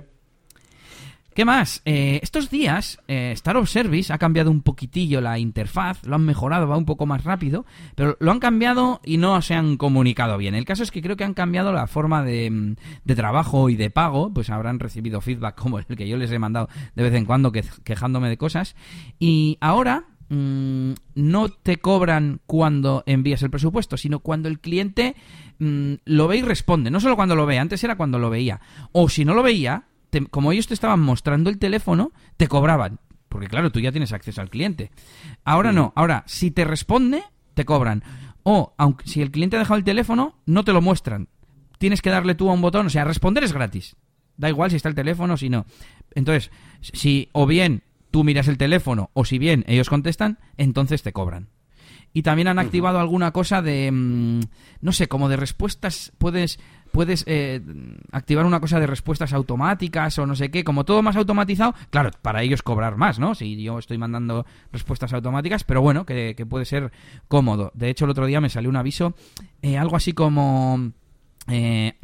¿Qué más? Eh, estos días, eh, Star of Service ha cambiado un poquitillo la interfaz, lo han mejorado, va un poco más rápido, pero lo han cambiado y no se han comunicado bien. El caso es que creo que han cambiado la forma de, mm, trabajo y de pago, pues habrán recibido feedback como el que yo les he mandado de vez en cuando quejándome de cosas, y ahora mm, no te cobran cuando envías el presupuesto, sino cuando el cliente mm, lo ve y responde. No solo cuando lo ve, antes era cuando lo veía. O si no lo veía, como ellos te estaban mostrando el teléfono, te cobraban. Porque claro, tú ya tienes acceso al cliente. Ahora no, ahora, si te responde, te cobran. O, aunque si el cliente ha dejado el teléfono, no te lo muestran. Tienes que darle tú a un botón, o sea, responder es gratis. Da igual si está el teléfono o si no. Entonces, si o bien tú miras el teléfono o si bien ellos contestan, entonces te cobran. Y también han activado alguna cosa de, mm, no sé, como de respuestas, puedes puedes eh, activar una cosa de respuestas automáticas o no sé qué, como todo más automatizado, claro, para ellos cobrar más, ¿no? Si yo estoy mandando respuestas automáticas, pero bueno, que, puede ser cómodo. De hecho, el otro día me salió un aviso, eh, algo así como... Eh,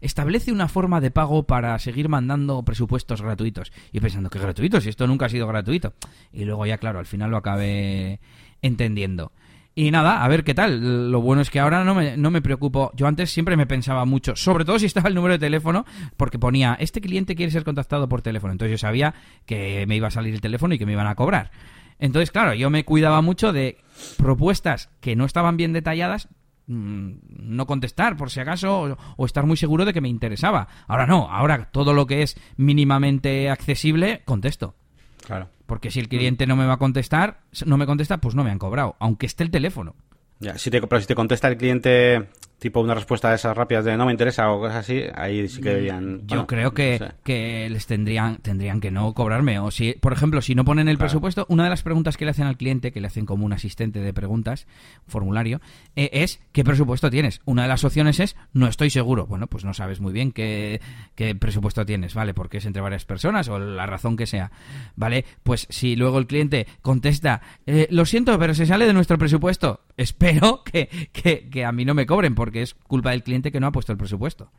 establece una forma de pago para seguir mandando presupuestos gratuitos. Y pensando que gratuitos, si esto nunca ha sido gratuito. Y luego ya, claro, al final lo acabé entendiendo. Y nada, a ver qué tal. Lo bueno es que ahora no me, no me preocupo. Yo antes siempre me pensaba mucho, sobre todo si estaba el número de teléfono, porque ponía, este cliente quiere ser contactado por teléfono. Entonces yo sabía que me iba a salir el teléfono y que me iban a cobrar. Entonces, claro, yo me cuidaba mucho de propuestas que no estaban bien detalladas, mm, no contestar por si acaso o, estar muy seguro de que me interesaba. Ahora no, ahora todo lo que es mínimamente accesible, contesto. Claro. Porque si el cliente no me va a contestar, no me contesta, pues no me han cobrado, aunque esté el teléfono. Ya, si te, pero si te contesta el cliente tipo una respuesta de esas rápidas de no me interesa o cosas así, ahí sí que deberían... Yo creo que, que les tendrían, tendrían que no cobrarme. O si, por ejemplo, si no ponen el presupuesto, una de las preguntas que le hacen al cliente, que le hacen como un asistente de preguntas, formulario, eh, es ¿qué presupuesto tienes? Una de las opciones es no estoy seguro. Bueno, pues no sabes muy bien qué, qué presupuesto tienes, ¿vale? Porque es entre varias personas o la razón que sea. ¿Vale? Pues si luego el cliente contesta, eh, lo siento, pero se sale de nuestro presupuesto, espero que, que, que a mí no me cobren, porque es culpa del cliente que no ha puesto el presupuesto.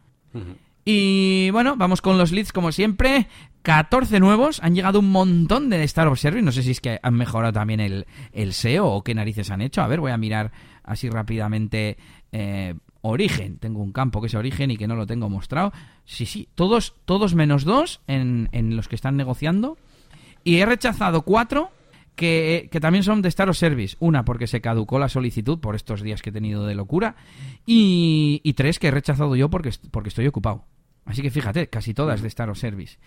Y bueno, vamos con los leads como siempre. 14 nuevos, han llegado un montón de Star of Service. No sé si es que han mejorado también el, el SEO o qué narices han hecho. A ver, voy a mirar así rápidamente. Eh, origen, tengo un campo que es origen y que no lo tengo mostrado. Sí, sí, todos, todos menos dos en, en los que están negociando. Y he rechazado cuatro que, también son de Star Service. Una, porque se caducó la solicitud por estos días que he tenido de locura. Y, tres, que he rechazado yo porque, porque estoy ocupado. Así que fíjate, casi todas de Star Service.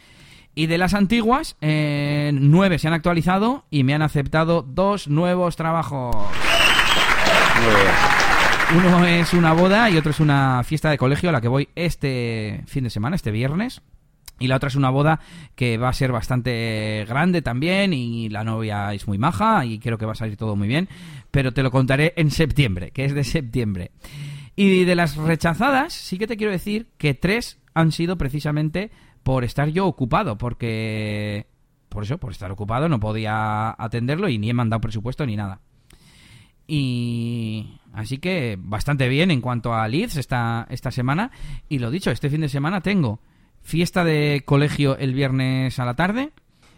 Y de las antiguas, eh, nueve se han actualizado y me han aceptado dos nuevos trabajos. Uno es una boda y otro es una fiesta de colegio a la que voy este fin de semana, este viernes. Y la otra es una boda que va a ser bastante grande también y la novia es muy maja y creo que va a salir todo muy bien. Pero te lo contaré en septiembre, que es de septiembre. Y de las rechazadas, sí que te quiero decir que tres han sido precisamente por estar yo ocupado, porque... Por eso, por estar ocupado, no podía atenderlo y ni he mandado presupuesto ni nada. Y así que bastante bien en cuanto a leads esta, esta semana. Y lo dicho, este fin de semana tengo fiesta de colegio el viernes a la tarde,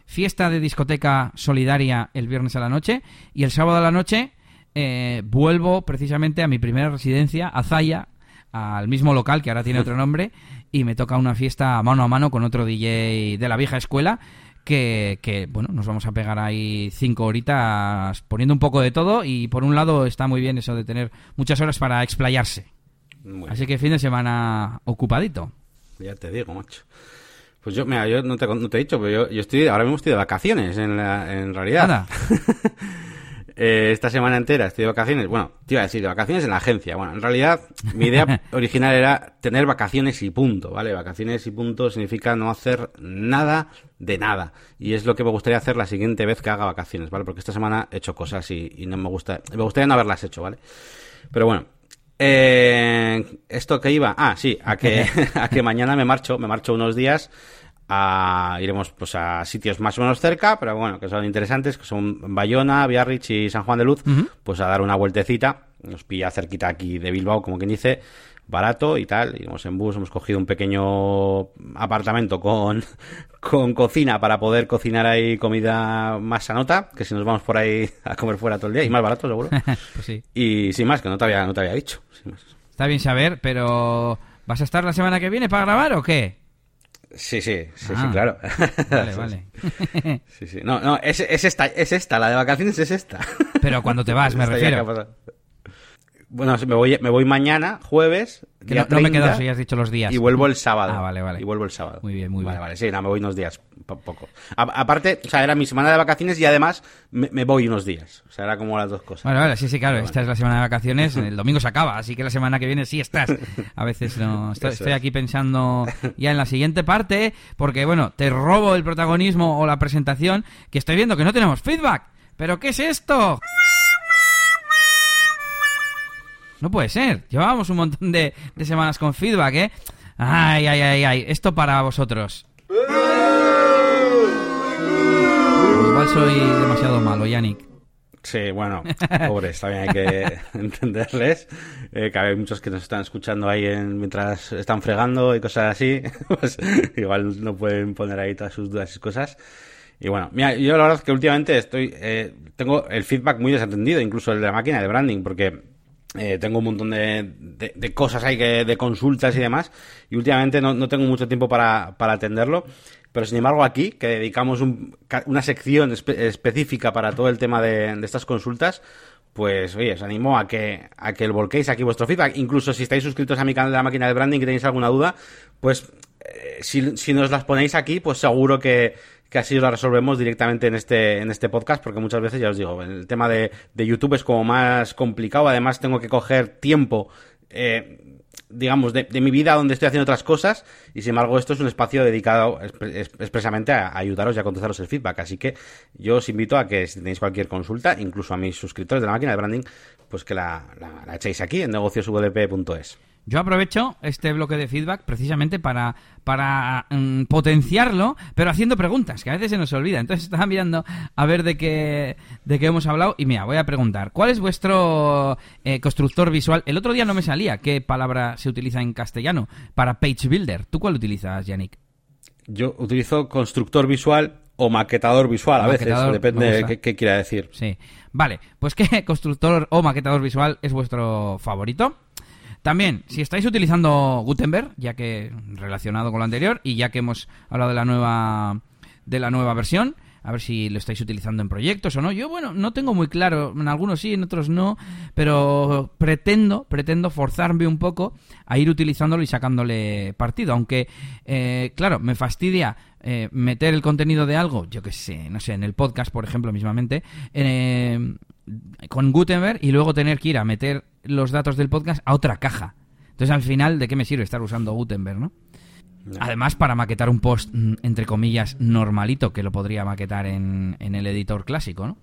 fiesta de discoteca solidaria el viernes a la noche y el sábado a la noche eh, vuelvo precisamente a mi primera residencia, a Zaya, al mismo local que ahora tiene otro nombre y me toca una fiesta mano a mano con otro DJ de la vieja escuela que, que, bueno, nos vamos a pegar ahí cinco horitas poniendo un poco de todo y por un lado está muy bien eso de tener muchas horas para explayarse. Así que fin de semana ocupadito. Ya te digo, macho. Pues yo, mira, yo no te, no te he dicho, pero yo, yo, estoy, ahora mismo estoy de vacaciones, en, la, en realidad. Eh, esta semana entera estoy de vacaciones. Bueno, te iba a decir, de vacaciones en la agencia. Bueno, en realidad mi idea original era tener vacaciones y punto, ¿vale? Vacaciones y punto significa no hacer nada de nada. Y es lo que me gustaría hacer la siguiente vez que haga vacaciones, ¿vale? Porque esta semana he hecho cosas y, no me gusta. Me gustaría no haberlas hecho, ¿vale? Pero bueno. Eh, esto que iba, ah, sí, a que, a que mañana me marcho, me marcho unos días iremos pues a sitios más o menos cerca, pero bueno, que son interesantes, que son Bayona, Biarritz y San Juan de Luz, pues a dar una vueltecita, nos pilla cerquita aquí de Bilbao, como quien dice, barato y tal, iremos en bus, hemos cogido un pequeño apartamento con, con cocina para poder cocinar ahí comida más sanota, que si nos vamos por ahí a comer fuera todo el día, y más barato seguro. pues sí. Y sin más, que no te había, no te había dicho. Está bien saber, pero ¿vas a estar la semana que viene para grabar o qué? Sí, sí, sí, sí, ah. claro. Vale, vale. Sí, sí. No, no, es, es, esta, es esta, la de vacaciones es esta. Pero cuando te vas, me refiero. Bueno, me voy, me voy mañana, jueves. Que no, me quedo si has dicho los días. Y vuelvo el sábado. Ah, vale, vale. Y vuelvo el sábado. Muy bien, muy bien. Vale, vale. Sí, no, me voy unos días, poco. aparte, o sea, era mi semana de vacaciones y además me, voy unos días. O sea, era como las dos cosas. Vale, vale, sí, sí, claro. Esta es la semana de vacaciones. El domingo se acaba, así que la semana que viene sí estás. A veces no. Estoy, aquí pensando ya en la siguiente parte, porque, bueno, te robo el protagonismo o la presentación, que estoy viendo que no tenemos feedback. ¿Pero qué es esto? No puede ser. Llevábamos un montón de, semanas con feedback, ¿eh? Ay, ay, ay, ay. Esto para vosotros. Igual soy demasiado malo, Yannick. Sí, bueno, pobres, también hay que entenderles. Eh, que hay muchos que nos están escuchando ahí mientras están fregando y cosas así. Pues igual no pueden poner ahí todas sus dudas y cosas. Y bueno, mira, yo la verdad es que últimamente estoy, eh, tengo el feedback muy desatendido, incluso el de la máquina de branding, porque eh, tengo un montón de, de, cosas ahí que, de consultas y demás, y últimamente no, no tengo mucho tiempo para, para, atenderlo. Pero sin embargo aquí, que dedicamos un, una sección específica para todo el tema de, estas consultas, pues oye, os animo a que, a que el volquéis aquí vuestro feedback. Incluso si estáis suscritos a mi canal de la máquina de branding y tenéis alguna duda, pues eh, si, si nos las ponéis aquí, pues seguro que, que así lo resolvemos directamente en este, en este podcast, porque muchas veces, ya os digo, el tema de, de YouTube es como más complicado, además tengo que coger tiempo, eh, digamos, de, mi vida donde estoy haciendo otras cosas, y sin embargo esto es un espacio dedicado expresamente a, ayudaros y a contestaros el feedback, así que yo os invito a que si tenéis cualquier consulta, incluso a mis suscriptores de la máquina de branding, pues que la, la, echéis aquí en negociosvdp.es. Yo aprovecho este bloque de feedback precisamente para, para mm, potenciarlo, pero haciendo preguntas, que a veces se nos olvida. Entonces estaba mirando a ver de qué, de qué hemos hablado y mira, voy a preguntar, ¿cuál es vuestro eh, constructor visual? El otro día no me salía qué palabra se utiliza en castellano para page builder. ¿Tú cuál utilizas, Yannick? Yo utilizo constructor visual o maquetador visual a veces, depende de qué, qué, quiera decir. Sí. Vale, pues ¿qué constructor o maquetador visual es vuestro favorito? También, si estáis utilizando Gutenberg, ya que relacionado con lo anterior y ya que hemos hablado de la nueva de la nueva versión, a ver si lo estáis utilizando en proyectos o no. Yo, bueno, no tengo muy claro, en algunos sí, en otros no, pero pretendo, pretendo forzarme un poco a ir utilizándolo y sacándole partido, aunque, eh, claro, me fastidia eh, meter el contenido de algo, yo que sé, no sé, en el podcast, por ejemplo, mismamente, eh, con Gutenberg y luego tener que ir a meter los datos del podcast a otra caja. Entonces, al final, ¿de qué me sirve estar usando Gutenberg, no? Además, para maquetar un post, mm, entre comillas, normalito, que lo podría maquetar en, en el editor clásico, ¿no?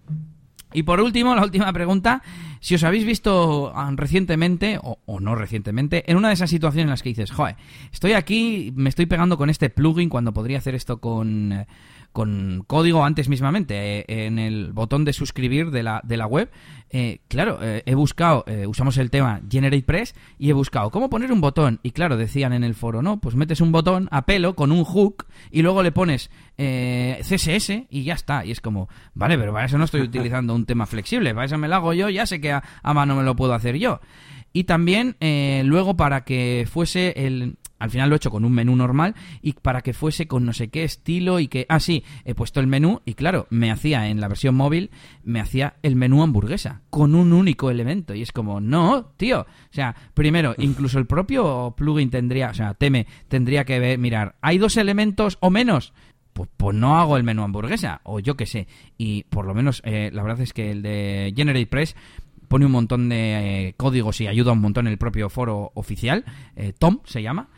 Y por último, la última pregunta, si os habéis visto ah, recientemente, o, o, no recientemente, en una de esas situaciones en las que dices, joder, estoy aquí, me estoy pegando con este plugin cuando podría hacer esto con, eh, con código antes mismamente eh, en el botón de suscribir de la, de la web. Eh, claro, eh, he buscado, usamos el tema GeneratePress y he buscado cómo poner un botón. Y claro, decían en el foro, no, pues metes un botón a pelo con un hook y luego le pones CSS y ya está. Y es como, vale, pero para eso no estoy utilizando un tema flexible, para eso me lo hago yo, ya sé que a, a mano me lo puedo hacer yo. Y también luego para que fuese el, al final lo he hecho con un menú normal y para que fuese con no sé qué estilo y que... Ah, sí, he puesto el menú y claro, me hacía en la versión móvil, me hacía el menú hamburguesa con un único elemento. Y es como, no, tío. O sea, primero, incluso el propio plugin tendría, o sea, teme, tendría que ver, mirar, ¿hay dos elementos o menos? pues, pues no hago el menú hamburguesa, o yo qué sé. Y por lo menos, eh, la verdad es que el de Generate Press pone un montón de eh, códigos y ayuda un montón en el propio foro oficial. Eh, Tom se llama.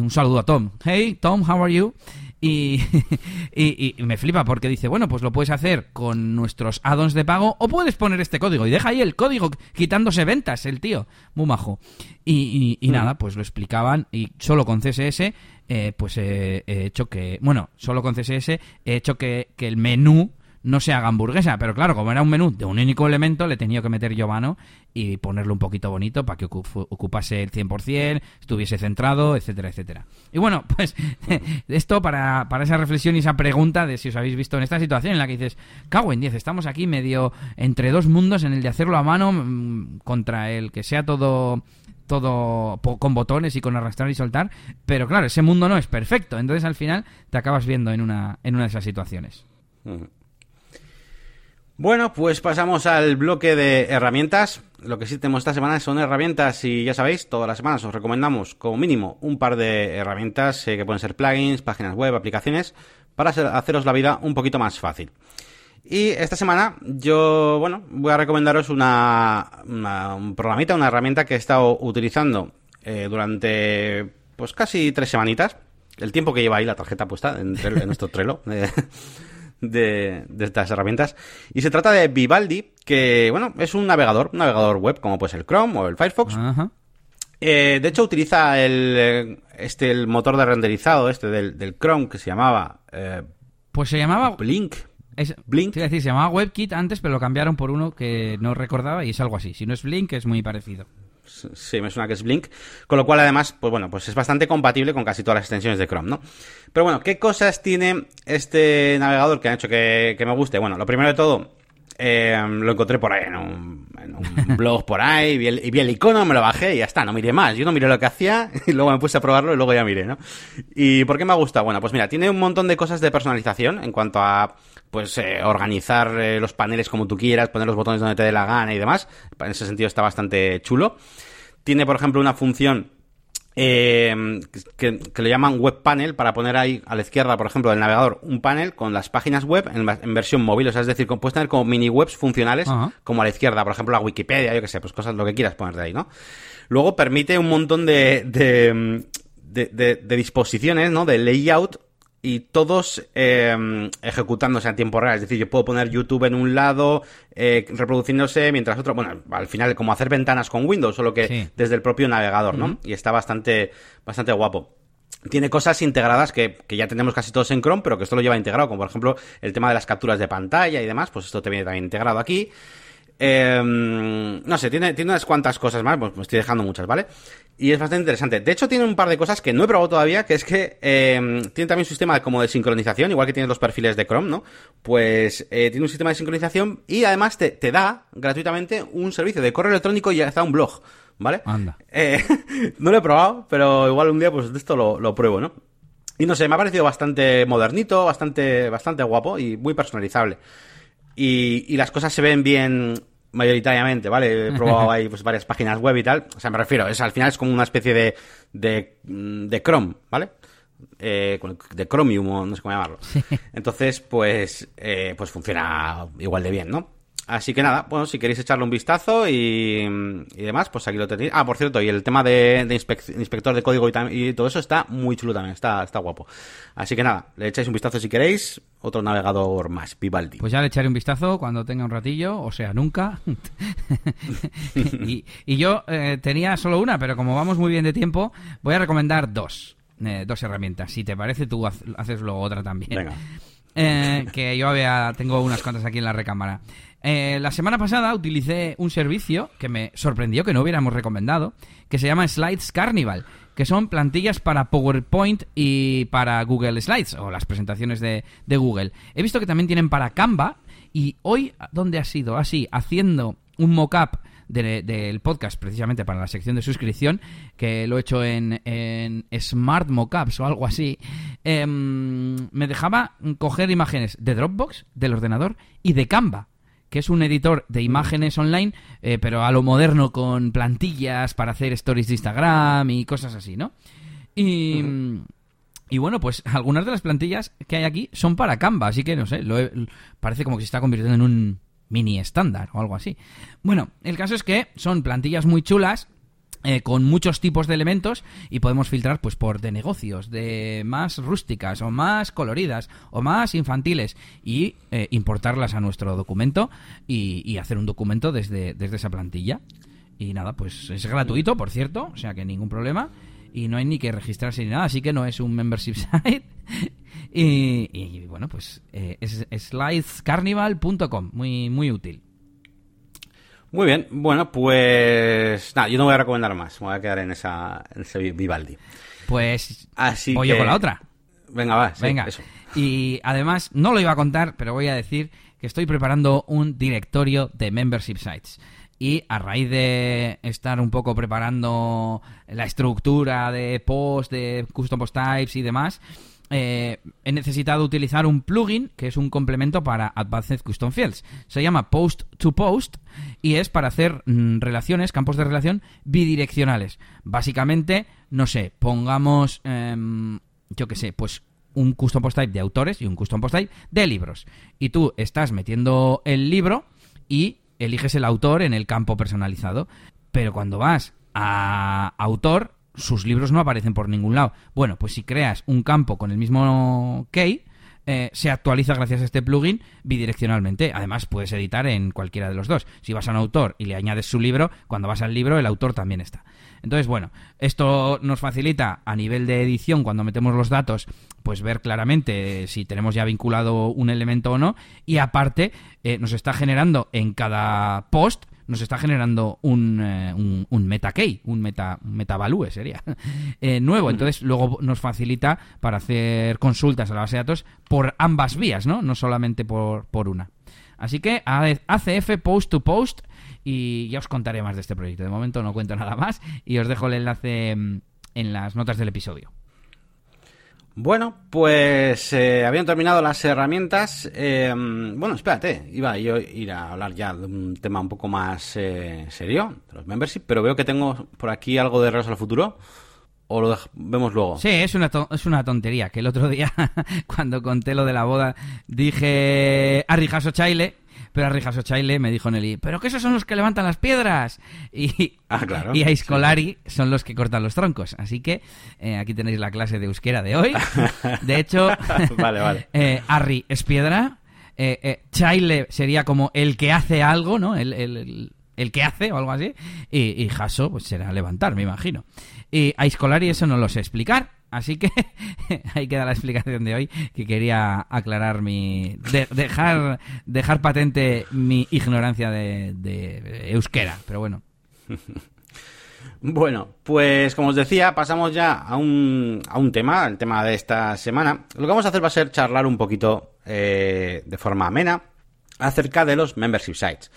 Un saludo a Tom. Hey, Tom, how are you? Y, y, me flipa porque dice, bueno, pues lo puedes hacer con nuestros add-ons de pago o puedes poner este código. Y deja ahí el código quitándose ventas, el tío. Muy majo. Y, y, mm. nada, pues lo explicaban y solo con CSS, eh, pues he hecho que, bueno, solo con CSS he hecho que, que el menú no se haga hamburguesa. Pero claro, como era un menú de un único elemento, le tenía que meter yo mano y ponerlo un poquito bonito para que ocupase el 100%, estuviese centrado, etcétera, etcétera. Y bueno, pues esto para, para esa reflexión y esa pregunta de si os habéis visto en esta situación en la que dices, cago en 10, estamos aquí medio entre dos mundos en el de hacerlo a mano mm, contra el que sea todo todo con botones y con arrastrar y soltar, pero claro, ese mundo no es perfecto, entonces al final te acabas viendo en una, en una de esas situaciones. Bueno, pues pasamos al bloque de herramientas. Lo que sí tenemos esta semana son herramientas y ya sabéis, todas las semanas os recomendamos como mínimo un par de herramientas eh, que pueden ser plugins, páginas web, aplicaciones, para haceros la vida un poquito más fácil. Y esta semana yo, bueno, voy a recomendaros una, un programita, una herramienta que he estado utilizando eh, durante pues casi tres semanitas. El tiempo que lleva ahí la tarjeta puesta en, en nuestro Trello. De, estas herramientas. Y se trata de Vivaldi, que, bueno, es un navegador, un navegador web como pues el Chrome o el Firefox. Eh, de hecho, utiliza el, eh, este, el motor de renderizado este del, Chrome que se llamaba... Eh, pues se llamaba... Blink. Es, Blink. decir, se llamaba WebKit antes, pero lo cambiaron por uno que no recordaba y es algo así. Si no es Blink, es muy parecido. Sí, me suena que es Blink. Con lo cual, además, pues bueno, pues es bastante compatible con casi todas las extensiones de Chrome, ¿no? Pero bueno, ¿qué cosas tiene este navegador que ha hecho que, me guste? Bueno, lo primero de todo, eh, lo encontré por ahí en un, blog por ahí, vi el, vi el, icono, me lo bajé y ya está, no miré más. Yo no miré lo que hacía y luego me puse a probarlo y luego ya miré, ¿no? ¿Y por qué me ha gustado? Bueno, pues mira, tiene un montón de cosas de personalización en cuanto a pues eh, organizar eh, los paneles como tú quieras, poner los botones donde te dé la gana y demás. En ese sentido está bastante chulo. Tiene, por ejemplo, una función eh, que, le llaman web panel para poner ahí a la izquierda, por ejemplo, del navegador un panel con las páginas web en, versión móvil. O sea, es decir, puedes tener como mini webs funcionales como a la izquierda, por ejemplo, la Wikipedia, yo que sé, pues cosas, lo que quieras poner de ahí, ¿no? Luego permite un montón de, de, de, de disposiciones, ¿no? De layout y todos eh, ejecutándose a tiempo real. Es decir, yo puedo poner YouTube en un lado, eh, reproduciéndose, mientras otro, bueno, al final como hacer ventanas con Windows, solo que desde el propio navegador, ¿no? Y está bastante, bastante guapo. Tiene cosas integradas que, que, ya tenemos casi todos en Chrome, pero que esto lo lleva integrado, como por ejemplo el tema de las capturas de pantalla y demás, pues esto te viene también integrado aquí. Eh, no sé, tiene, tiene unas cuantas cosas más, pues me estoy dejando muchas, ¿vale? Y es bastante interesante. De hecho, tiene un par de cosas que no he probado todavía, que es que eh, tiene también un sistema como de sincronización, igual que tiene los perfiles de Chrome, ¿no? Pues eh, tiene un sistema de sincronización y además te, te, da gratuitamente un servicio de correo electrónico y hasta un blog, ¿vale? Anda. Eh, no lo he probado, pero igual un día pues de esto lo, lo pruebo, ¿no? Y no sé, me ha parecido bastante modernito, bastante, bastante guapo y muy personalizable. Y, y, las cosas se ven bien mayoritariamente, ¿vale? He probado ahí pues, varias páginas web y tal. O sea, me refiero, es al final es como una especie de, de, de Chrome, ¿vale? Eh, de Chromium o no sé cómo llamarlo. Entonces, pues, eh, pues funciona igual de bien, ¿no? Así que nada, bueno, si queréis echarle un vistazo y, demás, pues aquí lo tenéis. Ah, por cierto, y el tema de, inspector de código y, todo eso está muy chulo también, está, está guapo. Así que nada, le echáis un vistazo si queréis. Otro navegador más, Vivaldi. Pues ya le echaré un vistazo cuando tenga un ratillo, o sea, nunca. y, yo eh, tenía solo una, pero como vamos muy bien de tiempo, voy a recomendar dos. Eh, dos herramientas. Si te parece, tú haces luego otra también. Venga. Eh, que yo había, tengo unas cuantas aquí en la recámara. Eh, la semana pasada utilicé un servicio que me sorprendió que no hubiéramos recomendado, que se llama Slides Carnival, que son plantillas para PowerPoint y para Google Slides, o las presentaciones de, Google. He visto que también tienen para Canva, y hoy, ¿dónde ha sido? Así, ah, haciendo un mock-up del podcast precisamente para la sección de suscripción, que lo he hecho en, en Smart Mockups o algo así, em, me dejaba coger imágenes de Dropbox, del ordenador y de Canva que es un editor de imágenes online, eh, pero a lo moderno con plantillas para hacer stories de Instagram y cosas así, ¿no? Y, Y bueno, pues algunas de las plantillas que hay aquí son para Canva, así que no sé, lo parece como que se está convirtiendo en un mini estándar o algo así. Bueno, el caso es que son plantillas muy chulas eh, con muchos tipos de elementos y podemos filtrar pues por de negocios, de más rústicas o más coloridas o más infantiles y eh, importarlas a nuestro documento y, hacer un documento desde, desde esa plantilla. Y nada, pues es gratuito, por cierto, o sea que ningún problema y no hay ni que registrarse ni nada, así que no es un membership site. y, bueno, pues eh, es slidescarnival.com, muy, muy útil. Muy bien, bueno, pues nada, yo no voy a recomendar más, me voy a quedar en, esa, ese Vivaldi. Pues Así voy yo con la otra. Venga, va, venga. Y además, no lo iba a contar, pero voy a decir que estoy preparando un directorio de membership sites. Y a raíz de estar un poco preparando la estructura de post, de custom post types y demás, eh, he necesitado utilizar un plugin que es un complemento para Advanced Custom Fields. Se llama Post to Post y es para hacer mm, relaciones, campos de relación bidireccionales. Básicamente, no sé, pongamos, em, yo qué sé, pues un custom post type de autores y un custom post type de libros. Y tú estás metiendo el libro y eliges el autor en el campo personalizado. Pero cuando vas a autor, sus libros no aparecen por ningún lado. Bueno, pues si creas un campo con el mismo key, eh, se actualiza gracias a este plugin bidireccionalmente. Además, puedes editar en cualquiera de los dos. Si vas a un autor y le añades su libro, cuando vas al libro, el autor también está. Entonces, bueno, esto nos facilita a nivel de edición, cuando metemos los datos, pues ver claramente si tenemos ya vinculado un elemento o no. Y aparte, eh, nos está generando en cada post nos está generando un, eh, un, meta key, un meta, meta value sería, eh, nuevo. Entonces, luego nos facilita para hacer consultas a la base de datos por ambas vías, ¿no? No solamente por, por una. Así que ACF Post to Post y ya os contaré más de este proyecto. De momento no cuento nada más y os dejo el enlace mm, en las notas del episodio. Bueno, pues eh, habían terminado las herramientas. Eh, bueno, espérate, iba yo a ir a hablar ya de un tema un poco más eh, serio, de los membership, pero veo que tengo por aquí algo de Regreso al Futuro. ¿O lo vemos luego? Sí, es una, es una tontería. Que el otro día, cuando conté lo de la boda, dije Rijaso Chaile, pero a Rijaso Chaile me dijo Nelly, pero que esos son los que levantan las piedras. Y, ah, claro, y a Iscolari son los que cortan los troncos. Así que eh, aquí tenéis la clase de euskera de hoy. De hecho, vale, vale. Eh, Arri es piedra. Eh, Chaile sería como el que hace algo, ¿no? El, el, que hace o algo así. Y, y Jaso, pues será levantar, me imagino. Y a Iscolari eso no lo sé explicar. Así que ahí queda la explicación de hoy, que quería aclarar mi... dejar, dejar patente mi ignorancia de, euskera, pero bueno. Bueno, pues como os decía, pasamos ya a un, a un tema, el tema de esta semana. Lo que vamos a hacer va a ser charlar un poquito eh, de forma amena acerca de los membership sites.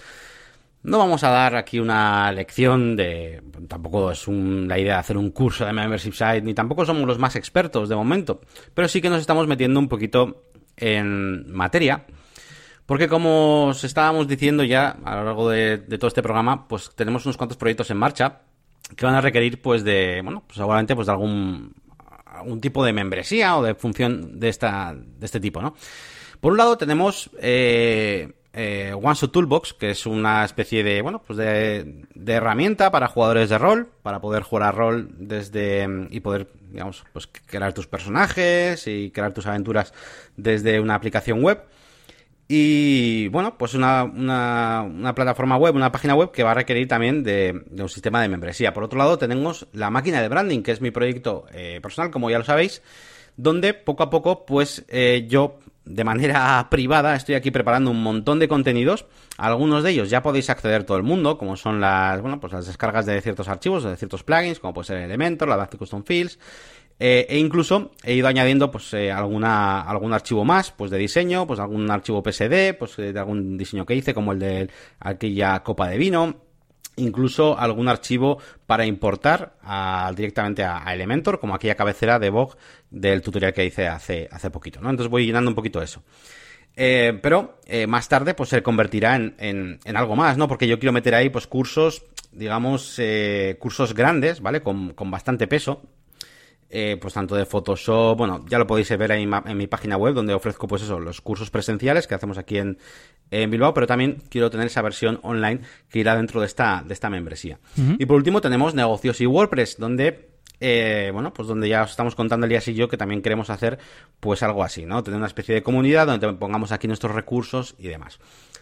No vamos a dar aquí una lección de... Tampoco es la idea de hacer un curso de membership site, ni tampoco somos los más expertos de momento, pero sí que nos estamos metiendo un poquito en materia, porque como os estábamos diciendo ya a lo largo de, todo este programa, pues tenemos unos cuantos proyectos en marcha que van a requerir pues de, bueno, pues seguramente pues de algún, algún tipo de membresía o de función de, esta, de este tipo, ¿no? Por un lado tenemos... Eh, eh, OneShot Toolbox, que es una especie de, bueno, pues de, herramienta para jugadores de rol, para poder jugar a rol desde y poder, digamos, pues crear tus personajes y crear tus aventuras desde una aplicación web. Y bueno, pues una, una, plataforma web, una página web que va a requerir también de, un sistema de membresía. Por otro lado, tenemos la máquina de branding, que es mi proyecto eh, personal, como ya lo sabéis, donde poco a poco, pues eh, yo de manera privada estoy aquí preparando un montón de contenidos. Algunos de ellos ya podéis acceder todo el mundo, como son las, bueno, pues las descargas de ciertos archivos de ciertos plugins, como puede ser Elementor, la Basic Custom Fields. Eh, e incluso he ido añadiendo pues eh, alguna, algún archivo más, pues de diseño, pues algún archivo PSD, pues de algún diseño que hice, como el de aquella copa de vino, incluso algún archivo para importar directamente a, Elementor, como aquella cabecera de Vogue del tutorial que hice hace, hace poquito, ¿no? Entonces voy llenando un poquito eso. Eh, pero eh, más tarde pues se convertirá en, en, algo más, ¿no? Porque yo quiero meter ahí pues cursos, digamos, eh, cursos grandes, ¿vale? Con, con bastante peso. Eh, pues tanto de Photoshop, bueno, ya lo podéis ver ahí en, mi página web donde ofrezco pues eso, los cursos presenciales que hacemos aquí en, Bilbao, pero también quiero tener esa versión online que irá dentro de esta, de esta membresía. Y por último tenemos negocios y WordPress, donde eh, bueno, pues donde ya os estamos contando Elías y yo que también queremos hacer pues algo así, ¿no? Tener una especie de comunidad donde pongamos aquí nuestros recursos y demás.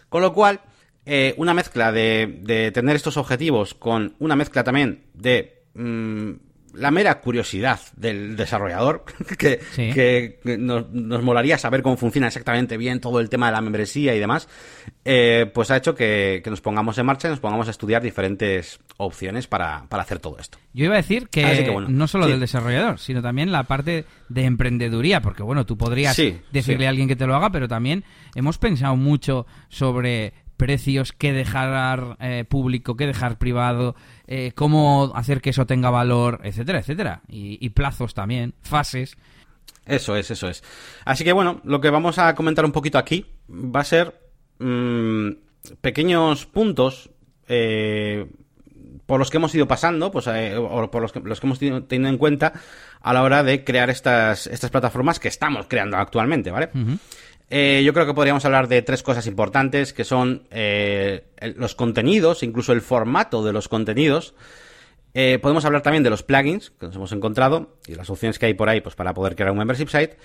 Con lo cual, eh, una mezcla de, tener estos objetivos con una mezcla también de mm, la mera curiosidad del desarrollador, que, nos, molaría saber cómo funciona exactamente bien todo el tema de la membresía y demás, eh, pues ha hecho que, nos pongamos en marcha y nos pongamos a estudiar diferentes opciones para, hacer todo esto. Yo iba a decir que, no solo del desarrollador, sino también la parte de emprendeduría, porque bueno, tú podrías decirle a alguien que te lo haga, pero también hemos pensado mucho sobre precios, qué dejar eh, público, qué dejar privado, eh, cómo hacer que eso tenga valor, etcétera, etcétera. Y, plazos también, fases. Eso es, eso es. Así que bueno, lo que vamos a comentar un poquito aquí va a ser mm, pequeños puntos eh, por los que hemos ido pasando, pues, o por los que, los que hemos tenido en cuenta a la hora de crear estas, estas plataformas que estamos creando actualmente, ¿vale? Eh, yo creo que podríamos hablar de tres cosas importantes, que son eh, los contenidos, incluso el formato de los contenidos. Eh, podemos hablar también de los plugins que nos hemos encontrado y las opciones que hay por ahí pues, para poder crear un membership site.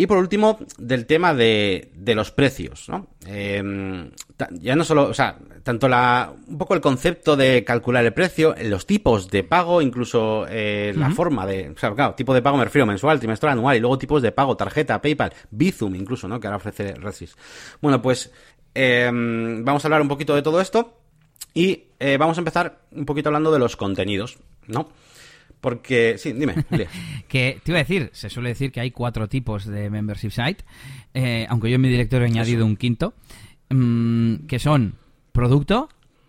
Y por último, del tema de, de los precios, ¿no? Eh, ya no solo, o sea, tanto la, un poco el concepto de calcular el precio, los tipos de pago, incluso eh, la forma de, o sea, claro, tipo de pago me refiero mensual, trimestral, anual, y luego tipos de pago, tarjeta, PayPal, Bizum incluso, ¿no? Que ahora ofrece Redsys. Bueno, pues eh, vamos a hablar un poquito de todo esto y vamos a empezar un poquito hablando de los contenidos, ¿no? Porque, sí, dime. que te iba a decir, se suele decir que hay cuatro tipos de membership site, eh, aunque yo en mi directorio he añadido un quinto, mm, que son producto,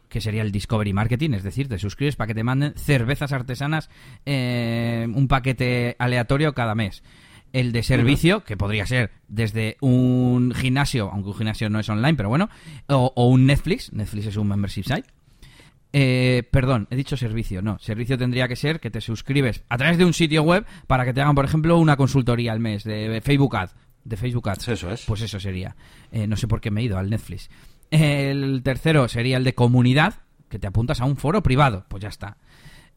que sería el Discovery Marketing, es decir, te suscribes para que te manden cervezas artesanas, eh, un paquete aleatorio cada mes. El de servicio, que podría ser desde un gimnasio, aunque un gimnasio no es online, pero bueno, o, o un Netflix, Netflix es un membership site, eh, perdón, he dicho servicio. No, servicio tendría que ser que te suscribes a través de un sitio web para que te hagan, por ejemplo, una consultoría al mes de Facebook Ads. De Facebook Ads. Eso es. Pues eso sería. Eh, no sé por qué me he ido al Netflix. El tercero sería el de comunidad, que te apuntas a un foro privado. Pues ya está.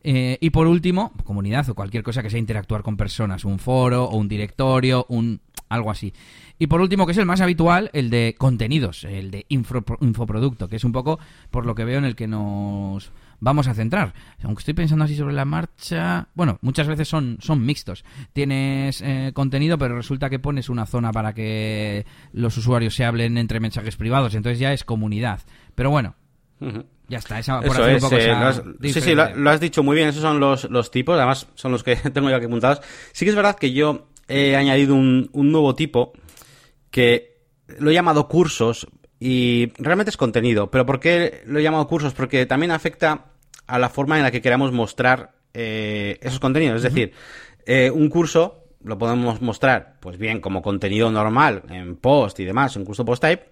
Eh, y por último, comunidad o cualquier cosa que sea interactuar con personas, un foro o un directorio, un algo así. Y por último, que es el más habitual, el de contenidos, el de infoproducto, que es un poco por lo que veo en el que nos vamos a centrar. Aunque estoy pensando así sobre la marcha, bueno, muchas veces son, son mixtos. Tienes eh, contenido, pero resulta que pones una zona para que los usuarios se hablen entre mensajes privados, entonces ya es comunidad. Pero bueno, ya está, esa, por hacer un poco eh, Sí, sí, lo, has dicho muy bien, esos son los, los tipos, además son los que tengo yo aquí apuntados. Sí que es verdad que yo he añadido un, un nuevo tipo que lo he llamado cursos y realmente es contenido. ¿Pero por qué lo he llamado cursos? Porque también afecta a la forma en la que queramos mostrar eh, esos contenidos. Es decir, eh, un curso lo podemos mostrar, pues bien, como contenido normal en post y demás, un curso post type,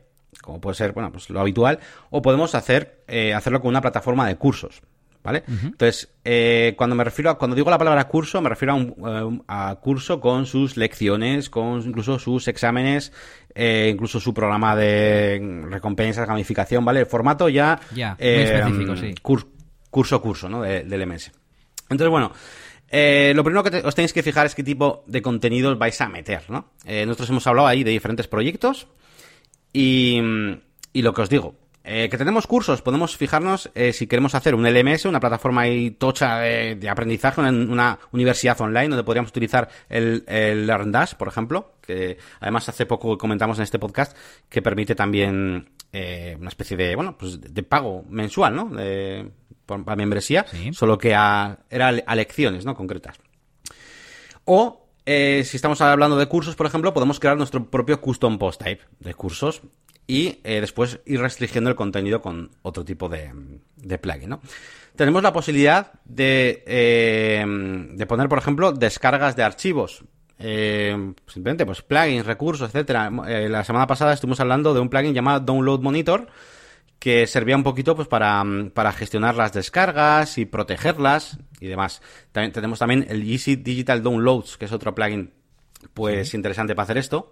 como puede ser, bueno, pues lo habitual, o podemos hacer, eh, hacerlo con una plataforma de cursos. ¿Vale? Entonces, eh, cuando me refiero a, cuando digo la palabra curso, me refiero a, un, a curso con sus lecciones, con incluso sus exámenes, eh, incluso su programa de recompensas, gamificación, ¿vale? El formato ya, muy específico, sí. curso, curso, ¿no? del MS. Entonces, bueno, lo primero que os tenéis que fijar es qué tipo de contenidos vais a meter, ¿no? nosotros hemos hablado ahí de diferentes proyectos y, y lo que os digo, eh, que tenemos cursos, podemos fijarnos eh, si queremos hacer un LMS, una plataforma y tocha de, aprendizaje, una, una, universidad online donde podríamos utilizar el, el LearnDash, por ejemplo, que además hace poco comentamos en este podcast que permite también eh, una especie de, bueno, pues de pago mensual, ¿no? De, por, para membresía, solo que a, era a lecciones, ¿no? Concretas. O si estamos hablando de cursos, por ejemplo, podemos crear nuestro propio custom post type de cursos y eh, después ir restringiendo el contenido con otro tipo de, plugin, ¿no? Tenemos la posibilidad de, eh, de poner, por ejemplo, descargas de archivos. Eh, simplemente, pues plugins, recursos, etcétera. la semana pasada estuvimos hablando de un plugin llamado Download Monitor que servía un poquito pues para, para gestionar las descargas y protegerlas y demás. También tenemos también el Easy Digital Downloads, que es otro plugin pues interesante para hacer esto.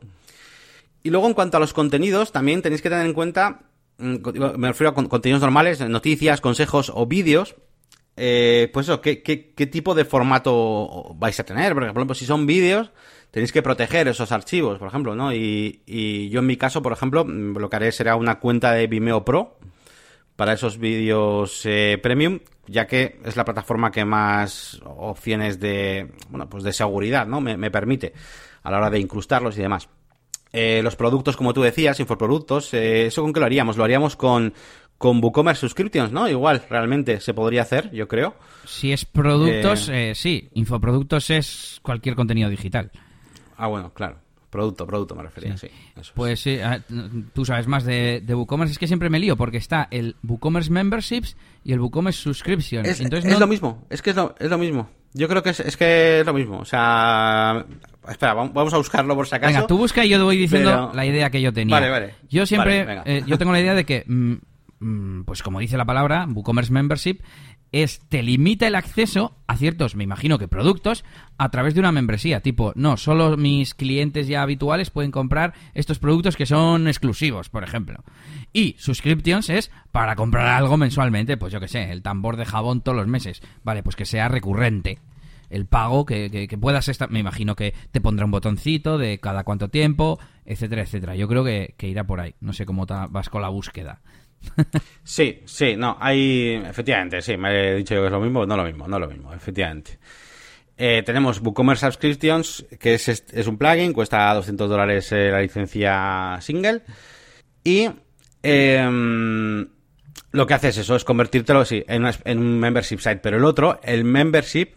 Y luego en cuanto a los contenidos, también tenéis que tener en cuenta, mm, me refiero a contenidos normales, noticias, consejos o vídeos, eh, pues eso, ¿qué, ¿qué, qué, tipo de formato vais a tener? Por ejemplo, si son vídeos, tenéis que proteger esos archivos, por ejemplo, ¿no? Y, y, yo en mi caso, por ejemplo, lo que haré será una cuenta de Vimeo Pro para esos vídeos eh, premium, ya que es la plataforma que más opciones de, bueno, pues de seguridad, ¿no? Me permite a la hora de incrustarlos y demás. Eh, los productos, como tú decías, infoproductos, eh, ¿eso con qué lo haríamos? Lo haríamos con, con WooCommerce Subscriptions, ¿no? Igual, realmente se podría hacer, yo creo. Si es productos, eh... sí. Infoproductos es cualquier contenido digital. Ah, bueno, claro. Producto, producto me refería, sí. Eso pues sí, tú sabes más de, de, WooCommerce. Es que siempre me lío porque está el WooCommerce Memberships y el WooCommerce Subscription. Es, Entonces, es lo mismo, es que es lo, es lo mismo. Yo creo que es, es, que es lo mismo. O sea, espera, vamos a buscarlo por si acaso. Venga, tú busca y yo te voy diciendo pero... la idea que yo tenía. Vale, vale. Yo siempre, vale, eh, yo tengo la idea de que, mm, pues como dice la palabra, WooCommerce Membership es te limita el acceso a ciertos, me imagino que productos, a través de una membresía. Tipo, no, solo mis clientes ya habituales pueden comprar estos productos que son exclusivos, por ejemplo. Y subscriptions es para comprar algo mensualmente, pues yo que sé, el tambor de jabón todos los meses. Vale, pues que sea recurrente. El pago, que, puedas estar, me imagino que te pondrá un botoncito de cada cuánto tiempo, etcétera, etcétera. Yo creo que, irá por ahí. No sé cómo vas con la búsqueda. sí, sí, no, hay. Efectivamente, sí, me he dicho yo que es lo mismo, no lo mismo, no lo mismo, efectivamente. Eh, tenemos WooCommerce Subscriptions, que es, es, un plugin, cuesta 200 dólares eh, la licencia single. Y eh, lo que hace es eso, es convertírtelo sí, en, un membership site. Pero el otro, el membership.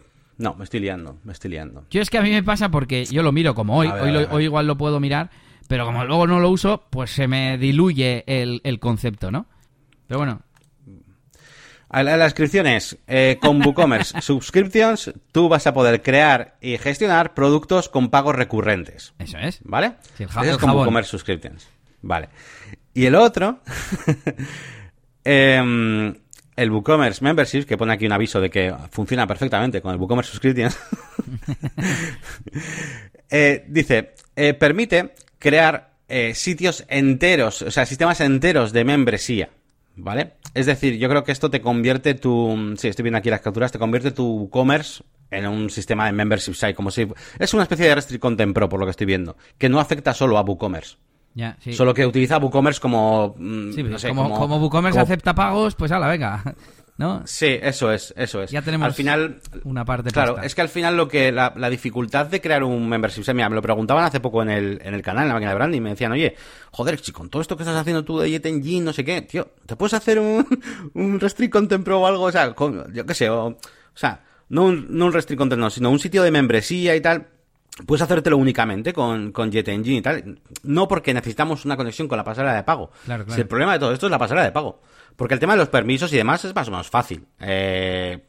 No, me estoy liando, me estoy liando. Yo es que a mí me pasa porque yo lo miro como hoy, ver, hoy, lo, hoy igual lo puedo mirar, pero como luego no lo uso, pues se me diluye el, el concepto, ¿no? Pero bueno. La, la descripción es, eh, con WooCommerce Subscriptions tú vas a poder crear y gestionar productos con pagos recurrentes. Eso es. ¿Vale? Sí, el Eso es con WooCommerce Subscriptions. Vale. Y el otro, eh, el WooCommerce Membership, que pone aquí un aviso de que funciona perfectamente con el WooCommerce Subscriptions, eh, dice, eh, permite crear eh, sitios enteros, o sea, sistemas enteros de membresía. ¿Vale? Es decir, yo creo que esto te convierte tu. Sí, estoy viendo aquí las capturas, te convierte tu e-commerce en un sistema de membership site, como si. Es una especie de Restrict Content Pro, por lo que estoy viendo, que no afecta solo a WooCommerce. Ya, sí. Solo que utiliza WooCommerce como. Sí, no sé, como, como, como, WooCommerce como... acepta pagos, pues ala, venga. ¿No? Sí, eso es, eso es. Ya tenemos al final, una parte Claro, pasta. es que al final lo que la, la, dificultad de crear un membership, mira, me lo preguntaban hace poco en el, en el canal, en la máquina de branding, y me decían, oye, joder, si con todo esto que estás haciendo tú de Jet Engine, no sé qué, tío, ¿te puedes hacer un, un Restrict Content Pro o algo? O sea, con, yo qué sé, o, o sea, no un, no un Restrict Content, no, sino un sitio de membresía y tal, puedes hacértelo únicamente con, con Jet Engine y tal. No porque necesitamos una conexión con la pasarela de pago. Claro, claro. Si el problema de todo esto es la pasarela de pago. Porque el tema de los permisos y demás es más o menos fácil. Eh,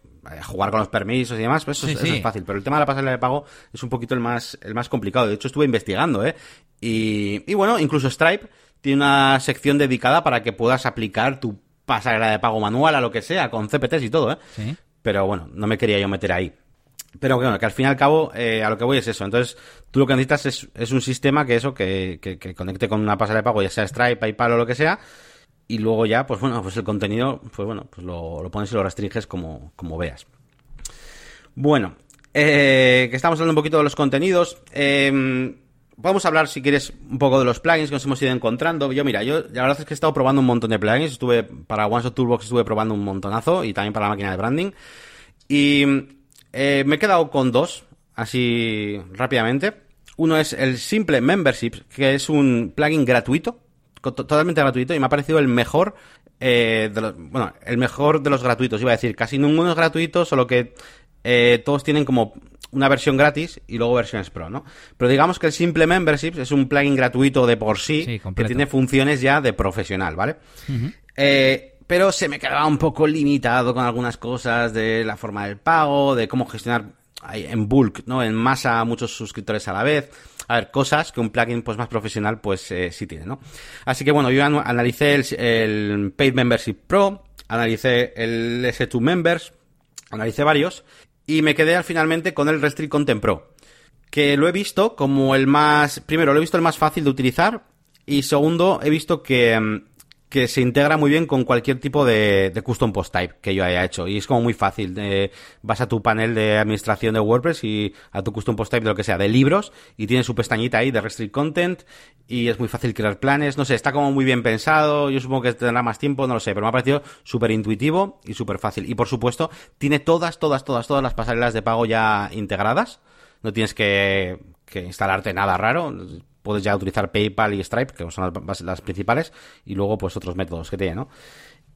jugar con los permisos y demás, pues eso, Sí, eso es fácil. Pero el tema de la pasarela de pago es un poquito el más, el más complicado. De hecho, estuve investigando, ¿eh? Y, y bueno, incluso Stripe tiene una sección dedicada para que puedas aplicar tu pasarela de pago manual a lo que sea, con CPTs y todo, ¿eh? Sí. Pero bueno, no me quería yo meter ahí. Pero bueno, que al fin y al cabo, eh, a lo que voy es eso. Entonces, tú lo que necesitas es, es un sistema que eso, que, que, conecte con una pasarela de pago, ya sea Stripe, PayPal o lo que sea. Y luego ya, pues bueno, pues el contenido, pues bueno, pues lo, lo pones y lo restringes como, como veas. Bueno, eh, que estamos hablando un poquito de los contenidos. Eh, Podemos hablar, si quieres, un poco de los plugins que nos hemos ido encontrando. Yo, mira, yo la verdad es que he estado probando un montón de plugins. Estuve para OneShot Toolbox, estuve probando un montonazo y también para la máquina de branding. Y eh, me he quedado con dos, así rápidamente. Uno es el Simple Membership, que es un plugin gratuito, totalmente gratuito, y me ha parecido el mejor, eh, de los, bueno, el mejor de los gratuitos, iba a decir. Casi ninguno es gratuito, solo que eh, todos tienen como una versión gratis y luego versiones pro, ¿no? Pero digamos que el Simple Membership es un plugin gratuito de por sí, Sí, que tiene funciones ya de profesional, ¿vale? Eh, pero se me quedaba un poco limitado con algunas cosas de la forma del pago, de cómo gestionar en bulk, ¿no? En masa muchos suscriptores a la vez. A ver, cosas que un plugin pues más profesional pues eh, sí tiene, ¿no? Así que bueno, yo analicé el, el Paid Membership Pro, analicé el S2 Members, analicé varios y me quedé al finalmente con el Restrict Content Pro, que lo he visto como el más, primero lo he visto el más fácil de utilizar y segundo he visto que mm, que se integra muy bien con cualquier tipo de, custom post type que yo haya hecho. Y es como muy fácil. vas a tu panel de administración de WordPress y a tu custom post type de lo que sea, de libros, y tiene su pestañita ahí de restrict content, y es muy fácil crear planes. No sé, está como muy bien pensado. Yo supongo que tendrá más tiempo, no lo sé, pero me ha parecido súper intuitivo y súper fácil. Y por supuesto, tiene todas, todas, todas, todas las pasarelas de pago ya integradas. No tienes que, que instalarte nada raro puedes ya utilizar PayPal y Stripe, que son las, principales, y luego pues otros métodos que tiene, ¿no?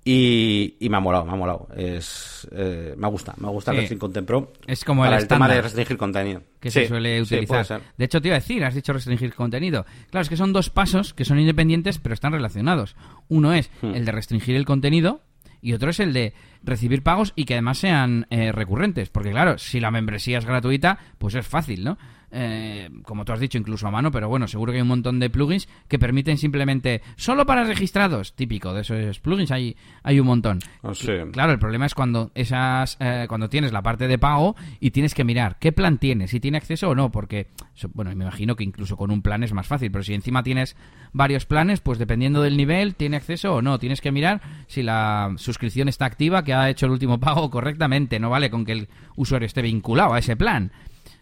Y, me ha molado, me ha molado. Es, eh, me gusta, me gusta el Restring Content Pro. Es como el, tema de restringir contenido. Que se suele utilizar. de hecho, te iba a decir, has dicho restringir contenido. Claro, es que son dos pasos que son independientes, pero están relacionados. Uno es hmm. el de restringir el contenido, y otro es el de recibir pagos y que además sean eh, recurrentes. Porque claro, si la membresía es gratuita, pues es fácil, ¿no? Eh, como tú has dicho, incluso a mano, pero bueno, seguro que hay un montón de plugins que permiten simplemente solo para registrados, típico de esos plugins hay, hay un montón. Ah, claro, el problema es cuando esas eh, cuando tienes la parte de pago y tienes que mirar qué plan tienes, si tiene acceso o no, porque bueno, me imagino que incluso con un plan es más fácil, pero si encima tienes varios planes, pues dependiendo del nivel tiene acceso o no, tienes que mirar si la suscripción está activa, que ha hecho el último pago correctamente, no vale con que el usuario esté vinculado a ese plan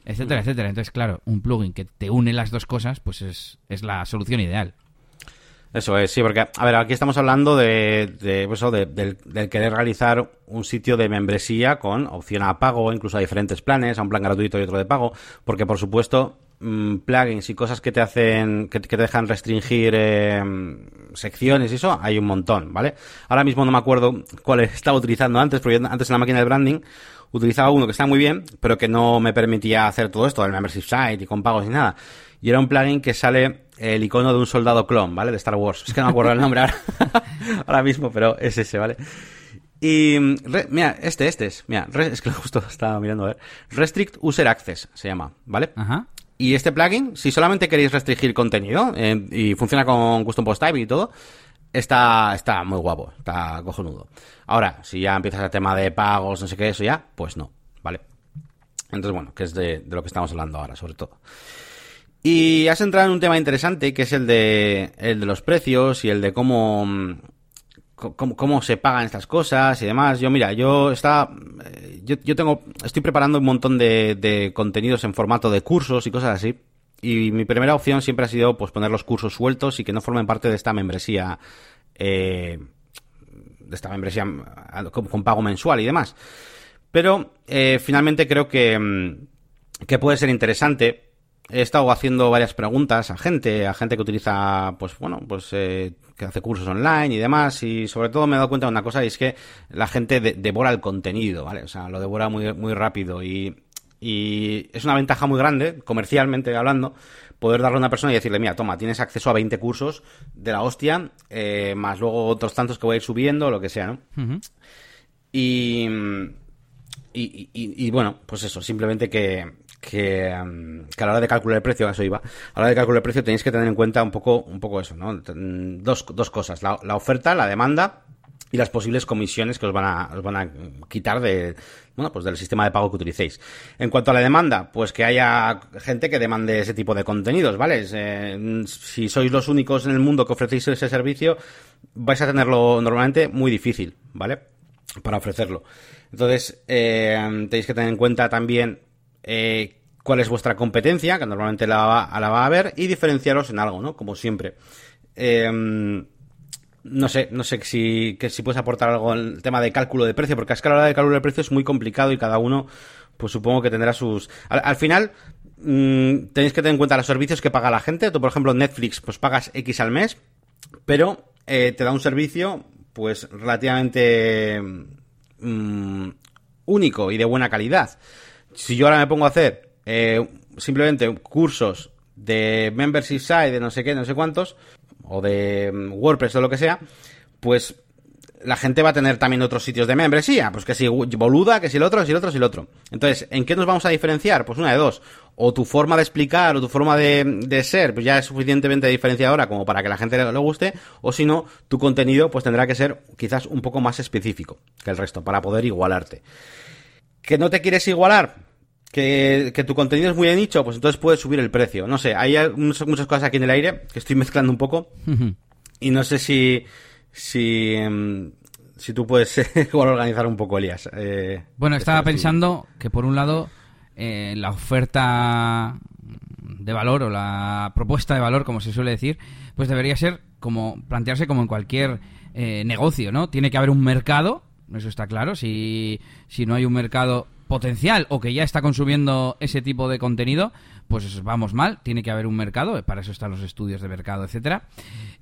etcétera, etcétera. Entonces, claro, un plugin que te une las dos cosas, pues es, es la solución ideal. Eso es, sí, porque, a ver, aquí estamos hablando de, de, pues del, querer realizar un sitio de membresía con opción a pago, incluso a diferentes planes, a un plan gratuito y otro de pago, porque por supuesto, mm, plugins y cosas que te hacen, que, te dejan restringir eh, secciones y eso, hay un montón, ¿vale? Ahora mismo no me acuerdo cuál estaba utilizando antes, porque antes en la máquina de branding utilizaba uno que está muy bien, pero que no me permitía hacer todo esto, el membership site y con pagos ni nada. Y era un plugin que sale el icono de un soldado clon, ¿vale? De Star Wars. Es que no me acuerdo el nombre ahora, ahora mismo, pero es ese, ¿vale? Y mira, este, este es, mira, es que justo estaba mirando a ver. Restrict User Access se llama, ¿vale? Ajá. Y este plugin, si solamente queréis restringir contenido eh, y funciona con Custom Post Type y todo, está, está muy guapo, está cojonudo. Ahora, si ya empiezas el tema de pagos, no sé qué, eso ya, pues no, ¿vale? Entonces, bueno, que es de, lo que estamos hablando ahora, sobre todo. Y has entrado en un tema interesante, que es el de, el de los precios y el de cómo, cómo, se pagan estas cosas y demás. Yo, mira, yo está, eh, yo, yo tengo, estoy preparando un montón de, de contenidos en formato de cursos y cosas así. Y mi primera opción siempre ha sido pues poner los cursos sueltos y que no formen parte de esta membresía eh, de esta membresía con, pago mensual y demás. Pero eh, finalmente creo que, mm, que puede ser interesante. He estado haciendo varias preguntas a gente, a gente que utiliza, pues bueno, pues eh, que hace cursos online y demás, y sobre todo me he dado cuenta de una cosa, y es que la gente devora el contenido, ¿vale? O sea, lo devora muy, muy rápido y, y es una ventaja muy grande, comercialmente hablando, poder darle a una persona y decirle, mira, toma, tienes acceso a 20 cursos de la hostia, eh, más luego otros tantos que voy a ir subiendo, lo que sea, ¿no? y, y, y, bueno, pues eso, simplemente que, que, que, a la hora de calcular el precio, eso iba, a la hora de calcular el precio tenéis que tener en cuenta un poco, un poco eso, ¿no? Dos, dos cosas, la, la oferta, la demanda y las posibles comisiones que os van a, os van a quitar de, bueno, pues del sistema de pago que utilicéis. En cuanto a la demanda, pues que haya gente que demande ese tipo de contenidos, ¿vale? Eh, si sois los únicos en el mundo que ofrecéis ese servicio, vais a tenerlo normalmente muy difícil, ¿vale? Para ofrecerlo. Entonces, eh, tenéis que tener en cuenta también eh, cuál es vuestra competencia, que normalmente la va, a haber, y diferenciaros en algo, ¿no? Como siempre. No sé, no sé si, que si puedes aportar algo en el tema de cálculo de precio, porque es que a la hora de cálculo de precio es muy complicado y cada uno, pues supongo que tendrá sus... Al, final, mmm, tenéis que tener en cuenta los servicios que paga la gente. Tú, por ejemplo, Netflix, pues pagas X al mes, pero eh, te da un servicio, pues relativamente mmm, único y de buena calidad. Si yo ahora me pongo a hacer eh, simplemente cursos de membership site, de no sé qué, no sé cuántos, o de mm, WordPress o lo que sea, pues la gente va a tener también otros sitios de membresía, pues que si boluda, que si el otro, que si el otro, que si el otro. Entonces, ¿en qué nos vamos a diferenciar? Pues una de dos. O tu forma de explicar o tu forma de, ser, pues ya es suficientemente diferenciadora como para que la gente le, guste, o si no, tu contenido pues tendrá que ser quizás un poco más específico que el resto, para poder igualarte. ¿Que no te quieres igualar? Que, que, tu contenido es muy de nicho, pues entonces puedes subir el precio. No sé, hay muchas, muchas cosas aquí en el aire que estoy mezclando un poco. y no sé si, si, em, si tú puedes igual organizar un poco, Elías. Eh, bueno, estaba pensando que por un lado eh, la oferta de valor o la propuesta de valor, como se suele decir, pues debería ser como plantearse como en cualquier eh, negocio, ¿no? Tiene que haber un mercado, eso está claro. Si, si no hay un mercado potencial o que ya está consumiendo ese tipo de contenido, pues vamos mal, tiene que haber un mercado, para eso están los estudios de mercado, etcétera.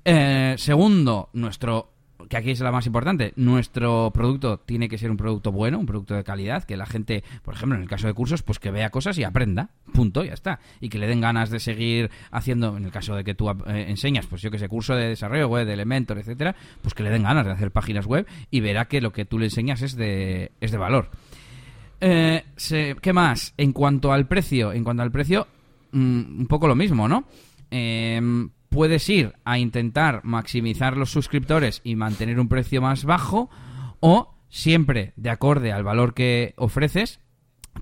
Eh, segundo, nuestro que aquí es la más importante, nuestro producto tiene que ser un producto bueno, un producto de calidad, que la gente, por ejemplo, en el caso de cursos, pues que vea cosas y aprenda, punto, ya está. Y que le den ganas de seguir haciendo, en el caso de que tú eh, enseñas, pues yo que sé, curso de desarrollo web, de Elementor, etcétera, pues que le den ganas de hacer páginas web y verá que lo que tú le enseñas es de, es de valor. Eh, ¿Qué más? En cuanto al precio, en cuanto al precio, mm, un poco lo mismo, ¿no? Em, puedes ir a intentar maximizar los suscriptores y mantener un precio más bajo o siempre de acorde al valor que ofreces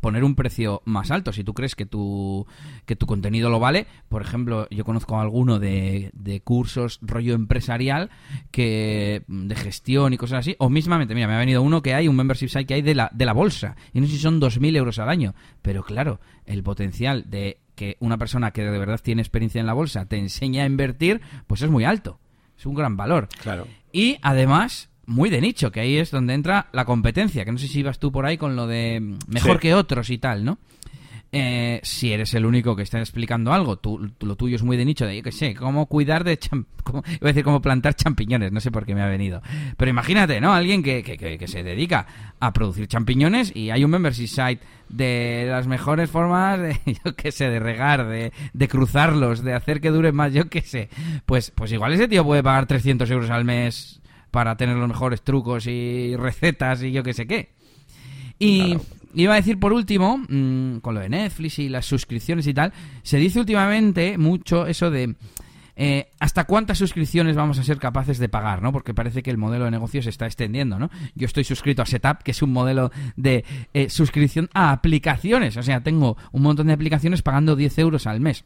poner un precio más alto. Si tú crees que tu, que tu contenido lo vale, por ejemplo, yo conozco alguno de, de cursos rollo empresarial que de gestión y cosas así, o mismamente, mira, me ha venido uno que hay, un membership site que hay de la, de la bolsa, y no sé si son 2.000 euros al año, pero claro, el potencial de que una persona que de verdad tiene experiencia en la bolsa te enseña a invertir, pues es muy alto. Es un gran valor. Claro. Y además, muy de nicho, que ahí es donde entra la competencia, que no sé si ibas tú por ahí con lo de mejor que otros y tal, ¿no? Eh, si eres el único que está explicando algo, tú, lo tuyo es muy de nicho, de yo qué sé, cómo cuidar de... Cómo, iba a decir cómo plantar champiñones, no sé por qué me ha venido. Pero imagínate, ¿no? Alguien que, que, que, se dedica a producir champiñones y hay un membership site de las mejores formas de, yo qué sé, de regar, de, de cruzarlos, de hacer que duren más, yo qué sé. Pues, pues igual ese tío puede pagar 300 euros al mes para tener los mejores trucos y recetas y yo qué sé qué. Y iba a decir por último, mm, con lo de Netflix y las suscripciones y tal, se dice últimamente mucho eso de eh, hasta cuántas suscripciones vamos a ser capaces de pagar, ¿no? Porque parece que el modelo de negocio se está extendiendo, ¿no? Yo estoy suscrito a Setup, que es un modelo de eh, suscripción a aplicaciones, o sea, tengo un montón de aplicaciones pagando 10 euros al mes.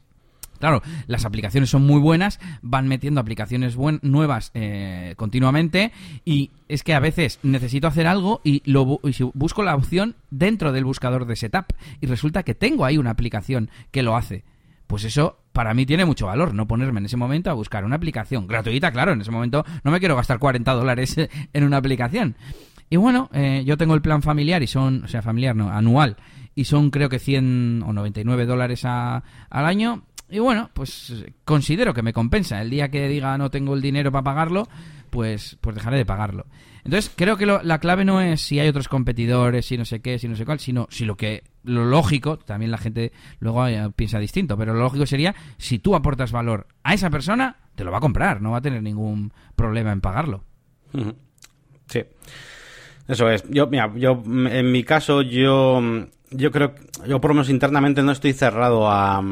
Claro, las aplicaciones son muy buenas, van metiendo aplicaciones nuevas eh, continuamente y es que a veces necesito hacer algo y, lo busco la opción dentro del buscador de setup y resulta que tengo ahí una aplicación que lo hace. Pues eso para mí tiene mucho valor, no ponerme en ese momento a buscar una aplicación gratuita, claro, en ese momento no me quiero gastar 40 dólares en una aplicación. Y bueno, eh, yo tengo el plan familiar y son, o sea, familiar no, anual, y son creo que 100 o 99 dólares al año y bueno, pues considero que me compensa. El día que diga no tengo el dinero para pagarlo, pues, pues dejaré de pagarlo. Entonces, creo que la clave no es si hay otros competidores, si no sé qué, si no sé cuál, sino si lo que lo lógico, también la gente luego eh, piensa distinto, pero lo lógico sería si tú aportas valor a esa persona, te lo va a comprar, no va a tener ningún problema en pagarlo. Sí. Eso es. Yo, mira, yo en mi caso yo yo creo yo por lo menos internamente no estoy cerrado a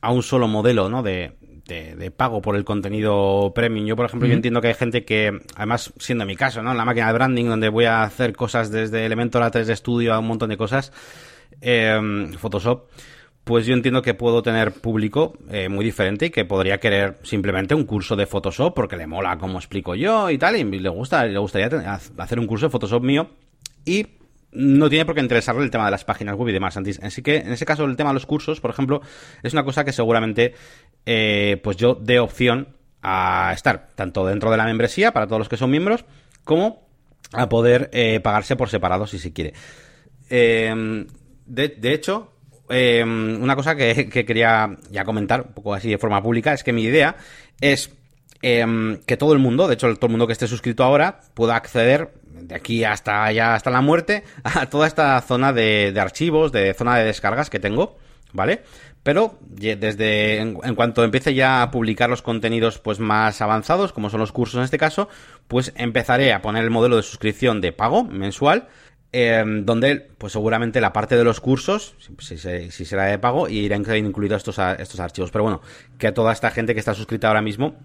a un solo modelo, ¿no? De, de, pago por el contenido premium. Yo, por ejemplo, yo entiendo que hay gente que, además, siendo mi caso, ¿no? La máquina de branding, donde voy a hacer cosas desde Elementor a 3D Studio a un montón de cosas, eh, Photoshop, pues yo entiendo que puedo tener público eh, muy diferente y que podría querer simplemente un curso de Photoshop porque le mola como explico yo y tal, y le gusta, le gustaría hacer un curso de Photoshop mío y no tiene por qué interesarle el tema de las páginas web y demás. Así que en ese caso el tema de los cursos, por ejemplo, es una cosa que seguramente eh, pues yo dé opción a estar tanto dentro de la membresía para todos los que son miembros como a poder eh, pagarse por separado si se quiere. Em, de, hecho, em, una cosa que, que, quería ya comentar un poco así de forma pública es que mi idea es em, que todo el mundo, de hecho todo el mundo que esté suscrito ahora, pueda acceder de aquí hasta ya hasta la muerte, a toda esta zona de, archivos, de zona de descargas que tengo, ¿vale? Pero desde en, cuanto empiece ya a publicar los contenidos pues más avanzados, como son los cursos en este caso, pues empezaré a poner el modelo de suscripción de pago mensual, em, donde pues seguramente la parte de los cursos, si, será de pago, irán incluidos estos, estos archivos. Pero bueno, que a toda esta gente que está suscrita ahora mismo,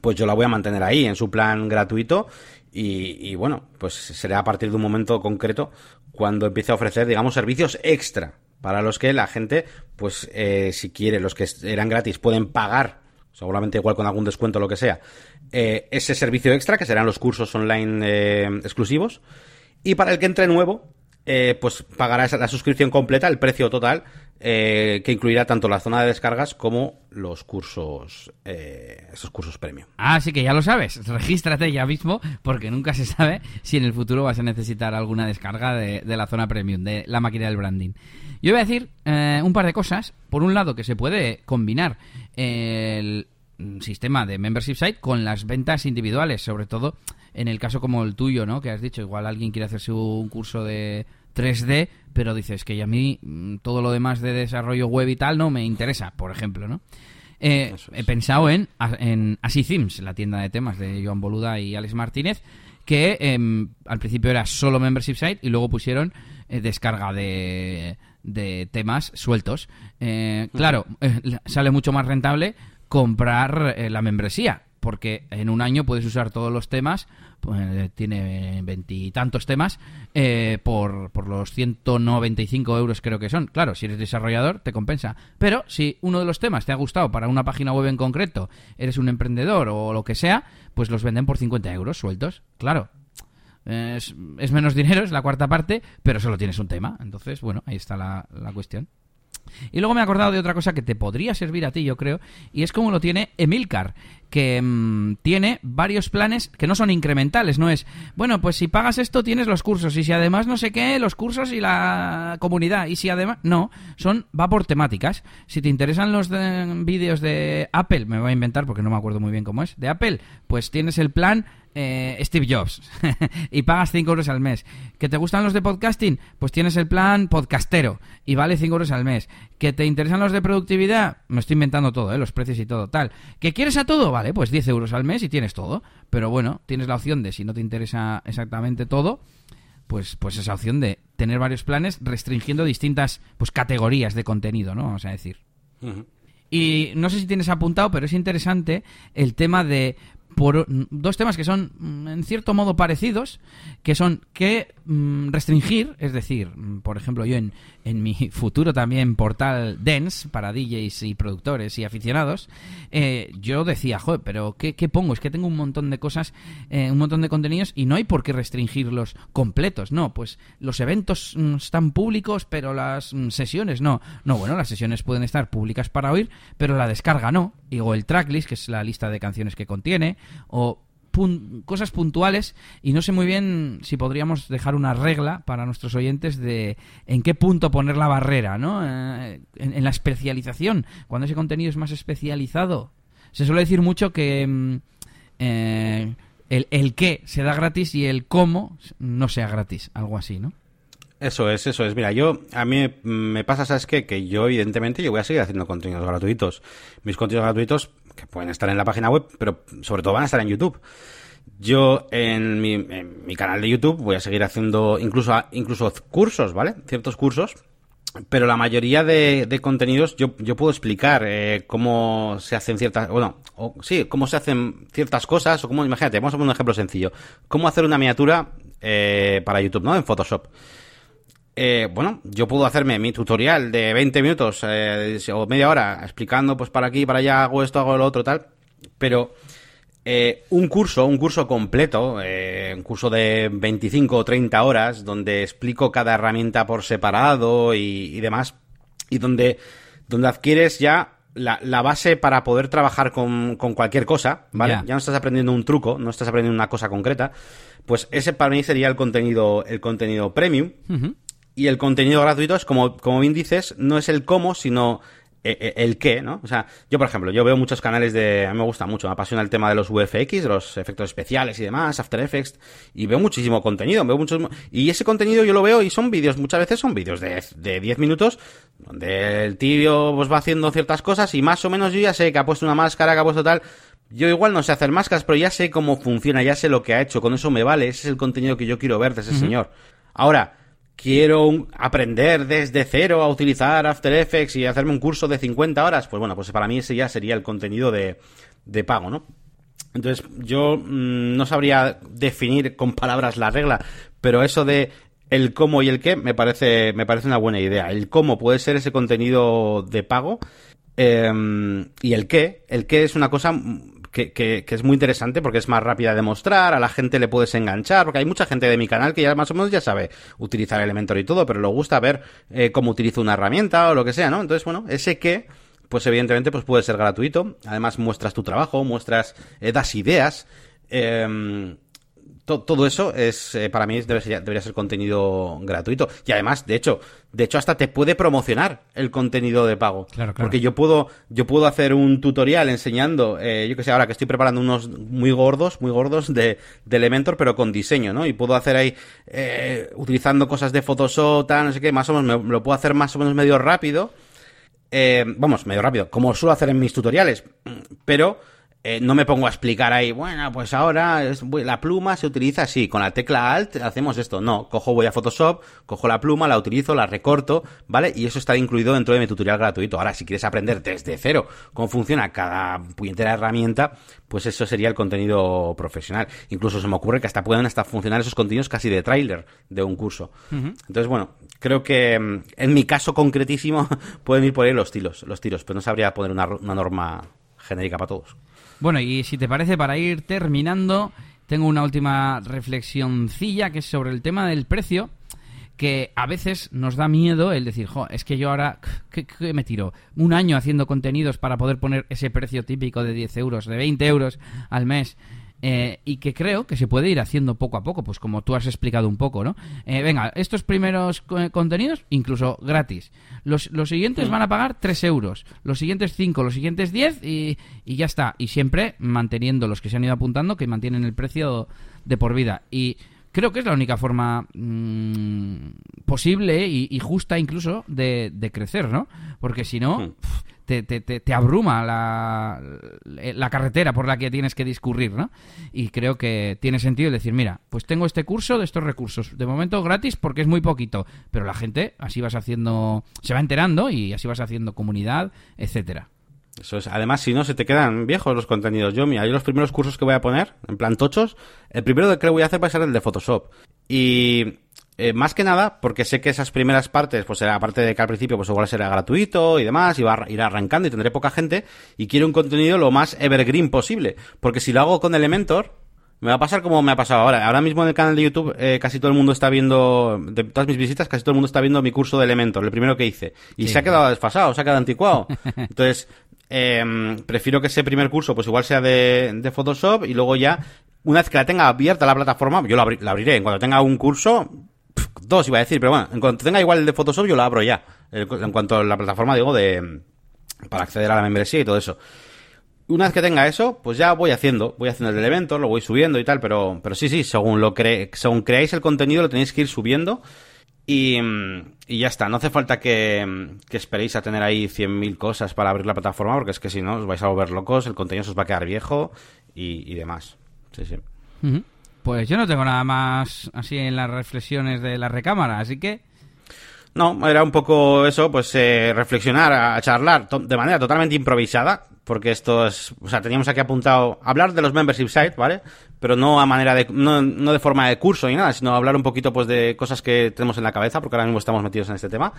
pues yo la voy a mantener ahí en su plan gratuito y, bueno, pues será a partir de un momento concreto cuando empiece a ofrecer, digamos, servicios extra para los que la gente, pues eh, si quiere, los que eran gratis pueden pagar, seguramente igual con algún descuento o lo que sea, eh, ese servicio extra, que serán los cursos online eh, exclusivos. Y para el que entre nuevo, pues pagará la suscripción completa, el precio total, que incluirá tanto la zona de descargas como los cursos, esos cursos premium. Así que ya lo sabes, regístrate ya mismo, porque nunca se sabe si en el futuro vas a necesitar alguna descarga de, de la zona premium, de la máquina del branding. Yo voy a decir eh, un par de cosas. Por un lado, que se puede combinar el sistema de membership site con las ventas individuales, sobre todo en el caso como el tuyo, ¿no? Que has dicho, igual alguien quiere hacerse un curso de 3D, pero dices que a mí mm, todo lo demás de desarrollo web y tal no me interesa, por ejemplo, ¿no? Eh, he pensado en, en Así Themes, la tienda de temas de Joan Boluda y Alex Martínez, que em, al principio era solo membership site y luego pusieron eh, descarga de, de temas sueltos. Eh, claro, sale mucho más rentable comprar la membresía, porque en un año puedes usar todos los temas, pues, tiene veintitantos temas, por, por los 195 euros creo que son. Claro, si eres desarrollador te compensa. Pero si uno de los temas te ha gustado para una página web en concreto, eres un emprendedor o lo que sea, pues los venden por 50 euros sueltos. Claro, es, menos dinero, es la cuarta parte, pero solo tienes un tema. Entonces, bueno, ahí está la, la cuestión. Y luego me he acordado de otra cosa que te podría servir a ti, yo creo, y es como lo tiene Emilcar, que mm, tiene varios planes que no son incrementales, no es, bueno, pues si pagas esto tienes los cursos, y si además no sé qué, los cursos y la comunidad, y si además, no, son, va por temáticas. Si te interesan los vídeos de Apple, me voy a inventar porque no me acuerdo muy bien cómo es, de Apple, pues tienes el plan eh, Steve Jobs y pagas 5 euros al mes. ¿Que te gustan los de podcasting? Pues tienes el plan podcastero y vale 5 euros al mes. ¿Que te interesan los de productividad? Me estoy inventando todo, ¿eh? los precios y todo, tal. ¿Que quieres a todo? Vale, pues 10 euros al mes y tienes todo. Pero bueno, tienes la opción de, si no te interesa exactamente todo, pues, pues esa opción de tener varios planes restringiendo distintas pues, categorías de contenido, ¿no? Vamos a decir. Y no sé si tienes apuntado, pero es interesante el tema de por dos temas que son mm, en cierto modo parecidos, que son que mm, restringir, es decir, mm, por ejemplo, yo en, en mi futuro también portal Dance para DJs y productores y aficionados, eh, yo decía, joder, pero ¿qué, pongo? Es que tengo un montón de cosas, eh, un montón de contenidos y no hay por qué restringirlos completos, no, pues los eventos están públicos, pero las sesiones no. No, bueno, las sesiones pueden estar públicas para oír, pero la descarga no. Digo, el tracklist, que es la lista de canciones que contiene, o cosas puntuales y no sé muy bien si podríamos dejar una regla para nuestros oyentes de en qué punto poner la barrera, ¿no? Eh, en, la especialización, cuando ese contenido es más especializado. Se suele decir mucho que mm, eh, el, el qué se da gratis y el cómo no sea gratis, algo así, ¿no? Eso es, eso es. Mira, yo, a mí me pasa, ¿sabes qué? Que yo, evidentemente, yo voy a seguir haciendo contenidos gratuitos. Mis contenidos gratuitos, que pueden estar en la página web, pero sobre todo van a estar en YouTube. Yo, en mi, en mi canal de YouTube, voy a seguir haciendo incluso, incluso cursos, ¿vale? Ciertos cursos. Pero la mayoría de, de contenidos yo, yo puedo explicar eh, cómo se hacen ciertas, bueno, o, sí, cómo se hacen ciertas cosas, o cómo, imagínate, vamos a poner un ejemplo sencillo. Cómo hacer una miniatura eh, para YouTube, ¿no? En Photoshop. Eh, bueno, yo puedo hacerme mi tutorial de 20 minutos eh, o media hora explicando pues para aquí, para allá, hago esto, hago lo otro, tal. Pero eh, un curso, un curso completo, un curso de 25 o 30 horas, donde explico cada herramienta por separado y, demás, y donde, donde adquieres ya la, la, base para poder trabajar con, con cualquier cosa, ¿vale? Ya no estás aprendiendo un truco, no estás aprendiendo una cosa concreta. Pues ese para mí sería el contenido, el contenido premium. Y el contenido gratuito es, como, como bien dices, no es el cómo, sino eh, eh, el qué, ¿no? O sea, yo, por ejemplo, yo veo muchos canales de... A mí me gusta mucho, me apasiona el tema de los VFX, de los efectos especiales y demás, After Effects, y veo muchísimo contenido, veo muchos... Y ese contenido yo lo veo y son vídeos, muchas veces son vídeos de, de 10 minutos, donde el tío pues va haciendo ciertas cosas y más o menos yo ya sé que ha puesto una máscara, que ha puesto tal... Yo igual no sé hacer máscaras, pero ya sé cómo funciona, ya sé lo que ha hecho, con eso me vale, ese es el contenido que yo quiero ver de ese señor. Ahora, quiero aprender desde cero a utilizar After Effects y hacerme un curso de 50 horas, pues bueno, pues para mí ese ya sería el contenido de, de pago, ¿no? Entonces, yo mm, no sabría definir con palabras la regla, pero eso de el cómo y el qué me parece, me parece una buena idea. El cómo puede ser ese contenido de pago eh, y el qué, el qué es una cosa que, que, que, es muy interesante porque es más rápida de mostrar, a la gente le puedes enganchar, porque hay mucha gente de mi canal que ya más o menos ya sabe utilizar Elementor y todo, pero le gusta ver eh, cómo utilizo una herramienta o lo que sea, ¿no? Entonces, bueno, ese que, pues evidentemente, pues puede ser gratuito. Además, muestras tu trabajo, muestras, eh, das ideas. Eh, todo eso es eh, para mí debería, debería, ser contenido gratuito. Y además de hecho de hecho hasta te puede promocionar el contenido de pago. Claro, claro. porque yo puedo yo puedo hacer un tutorial enseñando eh, yo que sé ahora que estoy preparando unos muy gordos muy gordos de, de Elementor pero con diseño no y puedo hacer ahí eh, utilizando cosas de Photoshop tal no sé qué más o menos me, lo puedo hacer más o menos medio rápido. Eh, vamos medio rápido como suelo hacer en mis tutoriales. Pero eh, no me pongo a explicar ahí, bueno, pues ahora es, la pluma se utiliza así, con la tecla Alt hacemos esto. No, cojo, voy a Photoshop, cojo la pluma, la utilizo, la recorto, ¿vale? Y eso está incluido dentro de mi tutorial gratuito. Ahora, si quieres aprender desde cero cómo funciona cada puñetera herramienta, pues eso sería el contenido profesional. Incluso se me ocurre que hasta pueden hasta funcionar esos contenidos casi de tráiler de un curso. Uh -huh. Entonces, bueno, creo que en mi caso concretísimo pueden ir por ahí los tiros, los tiros, pero no sabría poner una, una norma genérica para todos. Bueno, y si te parece, para ir terminando, tengo una última reflexioncilla que es sobre el tema del precio, que a veces nos da miedo el decir, jo, es que yo ahora, ¿qué, qué me tiro? Un año haciendo contenidos para poder poner ese precio típico de 10 euros, de 20 euros al mes. Eh, y que creo que se puede ir haciendo poco a poco, pues como tú has explicado un poco, ¿no? Eh, venga, estos primeros contenidos, incluso gratis. Los, los siguientes van a pagar 3 euros, los siguientes 5, los siguientes 10 y, y, ya está. Y siempre manteniendo los que se han ido apuntando, que mantienen el precio de por vida. Y creo que es la única forma mmm, posible y, y, justa incluso de, de, crecer, ¿no? Porque si no... Te, te, te, abruma la, la, carretera por la que tienes que discurrir, ¿no? Y creo que tiene sentido decir, mira, pues tengo este curso de estos recursos, de momento gratis porque es muy poquito, pero la gente así vas haciendo, se va enterando y así vas haciendo comunidad, etcétera. Eso es. Además, si no, se te quedan viejos los contenidos. Yo, mira, yo los primeros cursos que voy a poner, en plan tochos, el primero que voy a hacer va a ser el de Photoshop. Y eh, más que nada, porque sé que esas primeras partes, pues era aparte de que al principio, pues igual será gratuito y demás, y va a ir arrancando y tendré poca gente, y quiero un contenido lo más evergreen posible. Porque si lo hago con Elementor, me va a pasar como me ha pasado ahora. Ahora mismo en el canal de YouTube eh, casi todo el mundo está viendo, de todas mis visitas, casi todo el mundo está viendo mi curso de Elementor, el primero que hice. Y Sí. se ha quedado desfasado, se ha quedado anticuado. Entonces, eh, prefiero que ese primer curso, pues igual sea de, de Photoshop y luego ya, una vez que la tenga abierta la plataforma, yo la, abri- la abriré. En cuanto tenga un curso, dos iba a decir, pero bueno, en cuanto tenga igual el de Photoshop, yo lo abro ya. En cuanto a la plataforma, digo, de para acceder a la membresía y todo eso. Una vez que tenga eso, pues ya voy haciendo, voy haciendo el evento, lo voy subiendo y tal, pero, pero sí, sí, según lo cre según creáis el contenido lo tenéis que ir subiendo y, y ya está. No hace falta que, que esperéis a tener ahí 100.000 cosas para abrir la plataforma, porque es que si no os vais a volver locos, el contenido se os va a quedar viejo y, demás. Sí, sí. Pues yo no tengo nada más así en las reflexiones de la recámara, así que No, era un poco eso, pues eh, reflexionar, a, charlar de manera totalmente improvisada, porque esto es, o sea, teníamos aquí apuntado hablar de los membership sites, ¿vale? Pero no a manera de, no, no de forma de curso ni nada, sino hablar un poquito pues de cosas que tenemos en la cabeza, porque ahora mismo estamos metidos en este tema.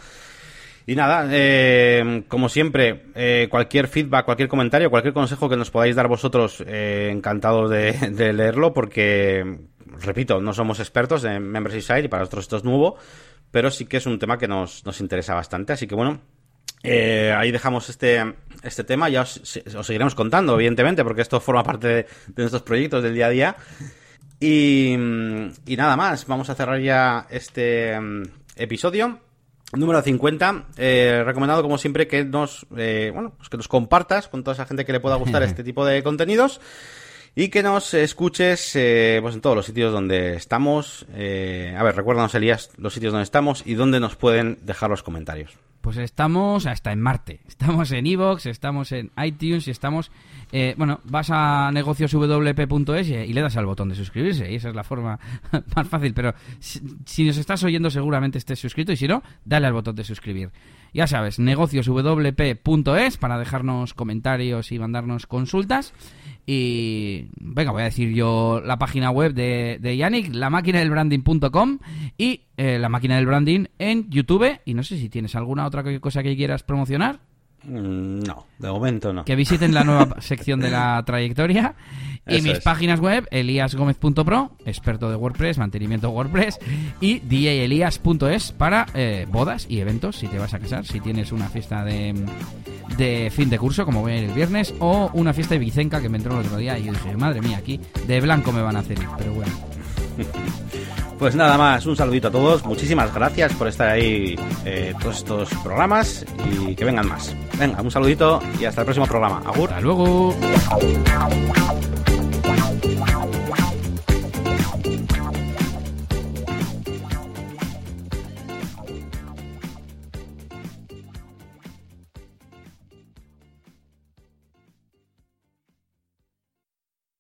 Y nada, eh, como siempre, eh, cualquier feedback, cualquier comentario, cualquier consejo que nos podáis dar vosotros, eh, encantados de, leerlo, porque, repito, no somos expertos en Membership Site y para nosotros esto es nuevo, pero sí que es un tema que nos, nos interesa bastante. Así que bueno, eh, ahí dejamos este, este tema. Ya os, os seguiremos contando, evidentemente, porque esto forma parte de, de nuestros proyectos del día a día. Y, y nada más, vamos a cerrar ya este mm, episodio. Número 50. Eh, recomendado, como siempre, que nos, eh, bueno, pues que nos compartas con toda esa gente que le pueda gustar este tipo de contenidos. Y que nos escuches eh, pues en todos los sitios donde estamos. Eh, a ver, recuérdanos, Elías, los sitios donde estamos y dónde nos pueden dejar los comentarios. Pues estamos hasta en Marte. Estamos en Evox, estamos en iTunes y estamos... Eh, bueno, vas a negocioswp.es y, le das al botón de suscribirse. Y esa es la forma más fácil. Pero si, si nos estás oyendo seguramente estés suscrito y si no, dale al botón de suscribir. Ya sabes, negocioswp.es para dejarnos comentarios y mandarnos consultas. Y venga, voy a decir yo la página web de, de Yannick, la máquina del branding.com y eh, la máquina del branding en YouTube. Y no sé si tienes alguna otra cosa que quieras promocionar. Mm, No, de momento no. Que visiten la nueva sección de la trayectoria. Y Eso mis es. páginas web, eliasgomez.pro, experto de WordPress, mantenimiento WordPress, y djelias.es para eh, bodas y eventos, si te vas a casar, si tienes una fiesta de, de fin de curso, como voy a ir el viernes, o una fiesta de Vicenca que me entró el otro día y yo dije, madre mía, aquí de blanco me van a hacer pero bueno. Pues nada más, un saludito a todos. Muchísimas gracias por estar ahí eh, todos estos programas y que vengan más. Venga, un saludito y hasta el próximo programa. Agur. Hasta luego.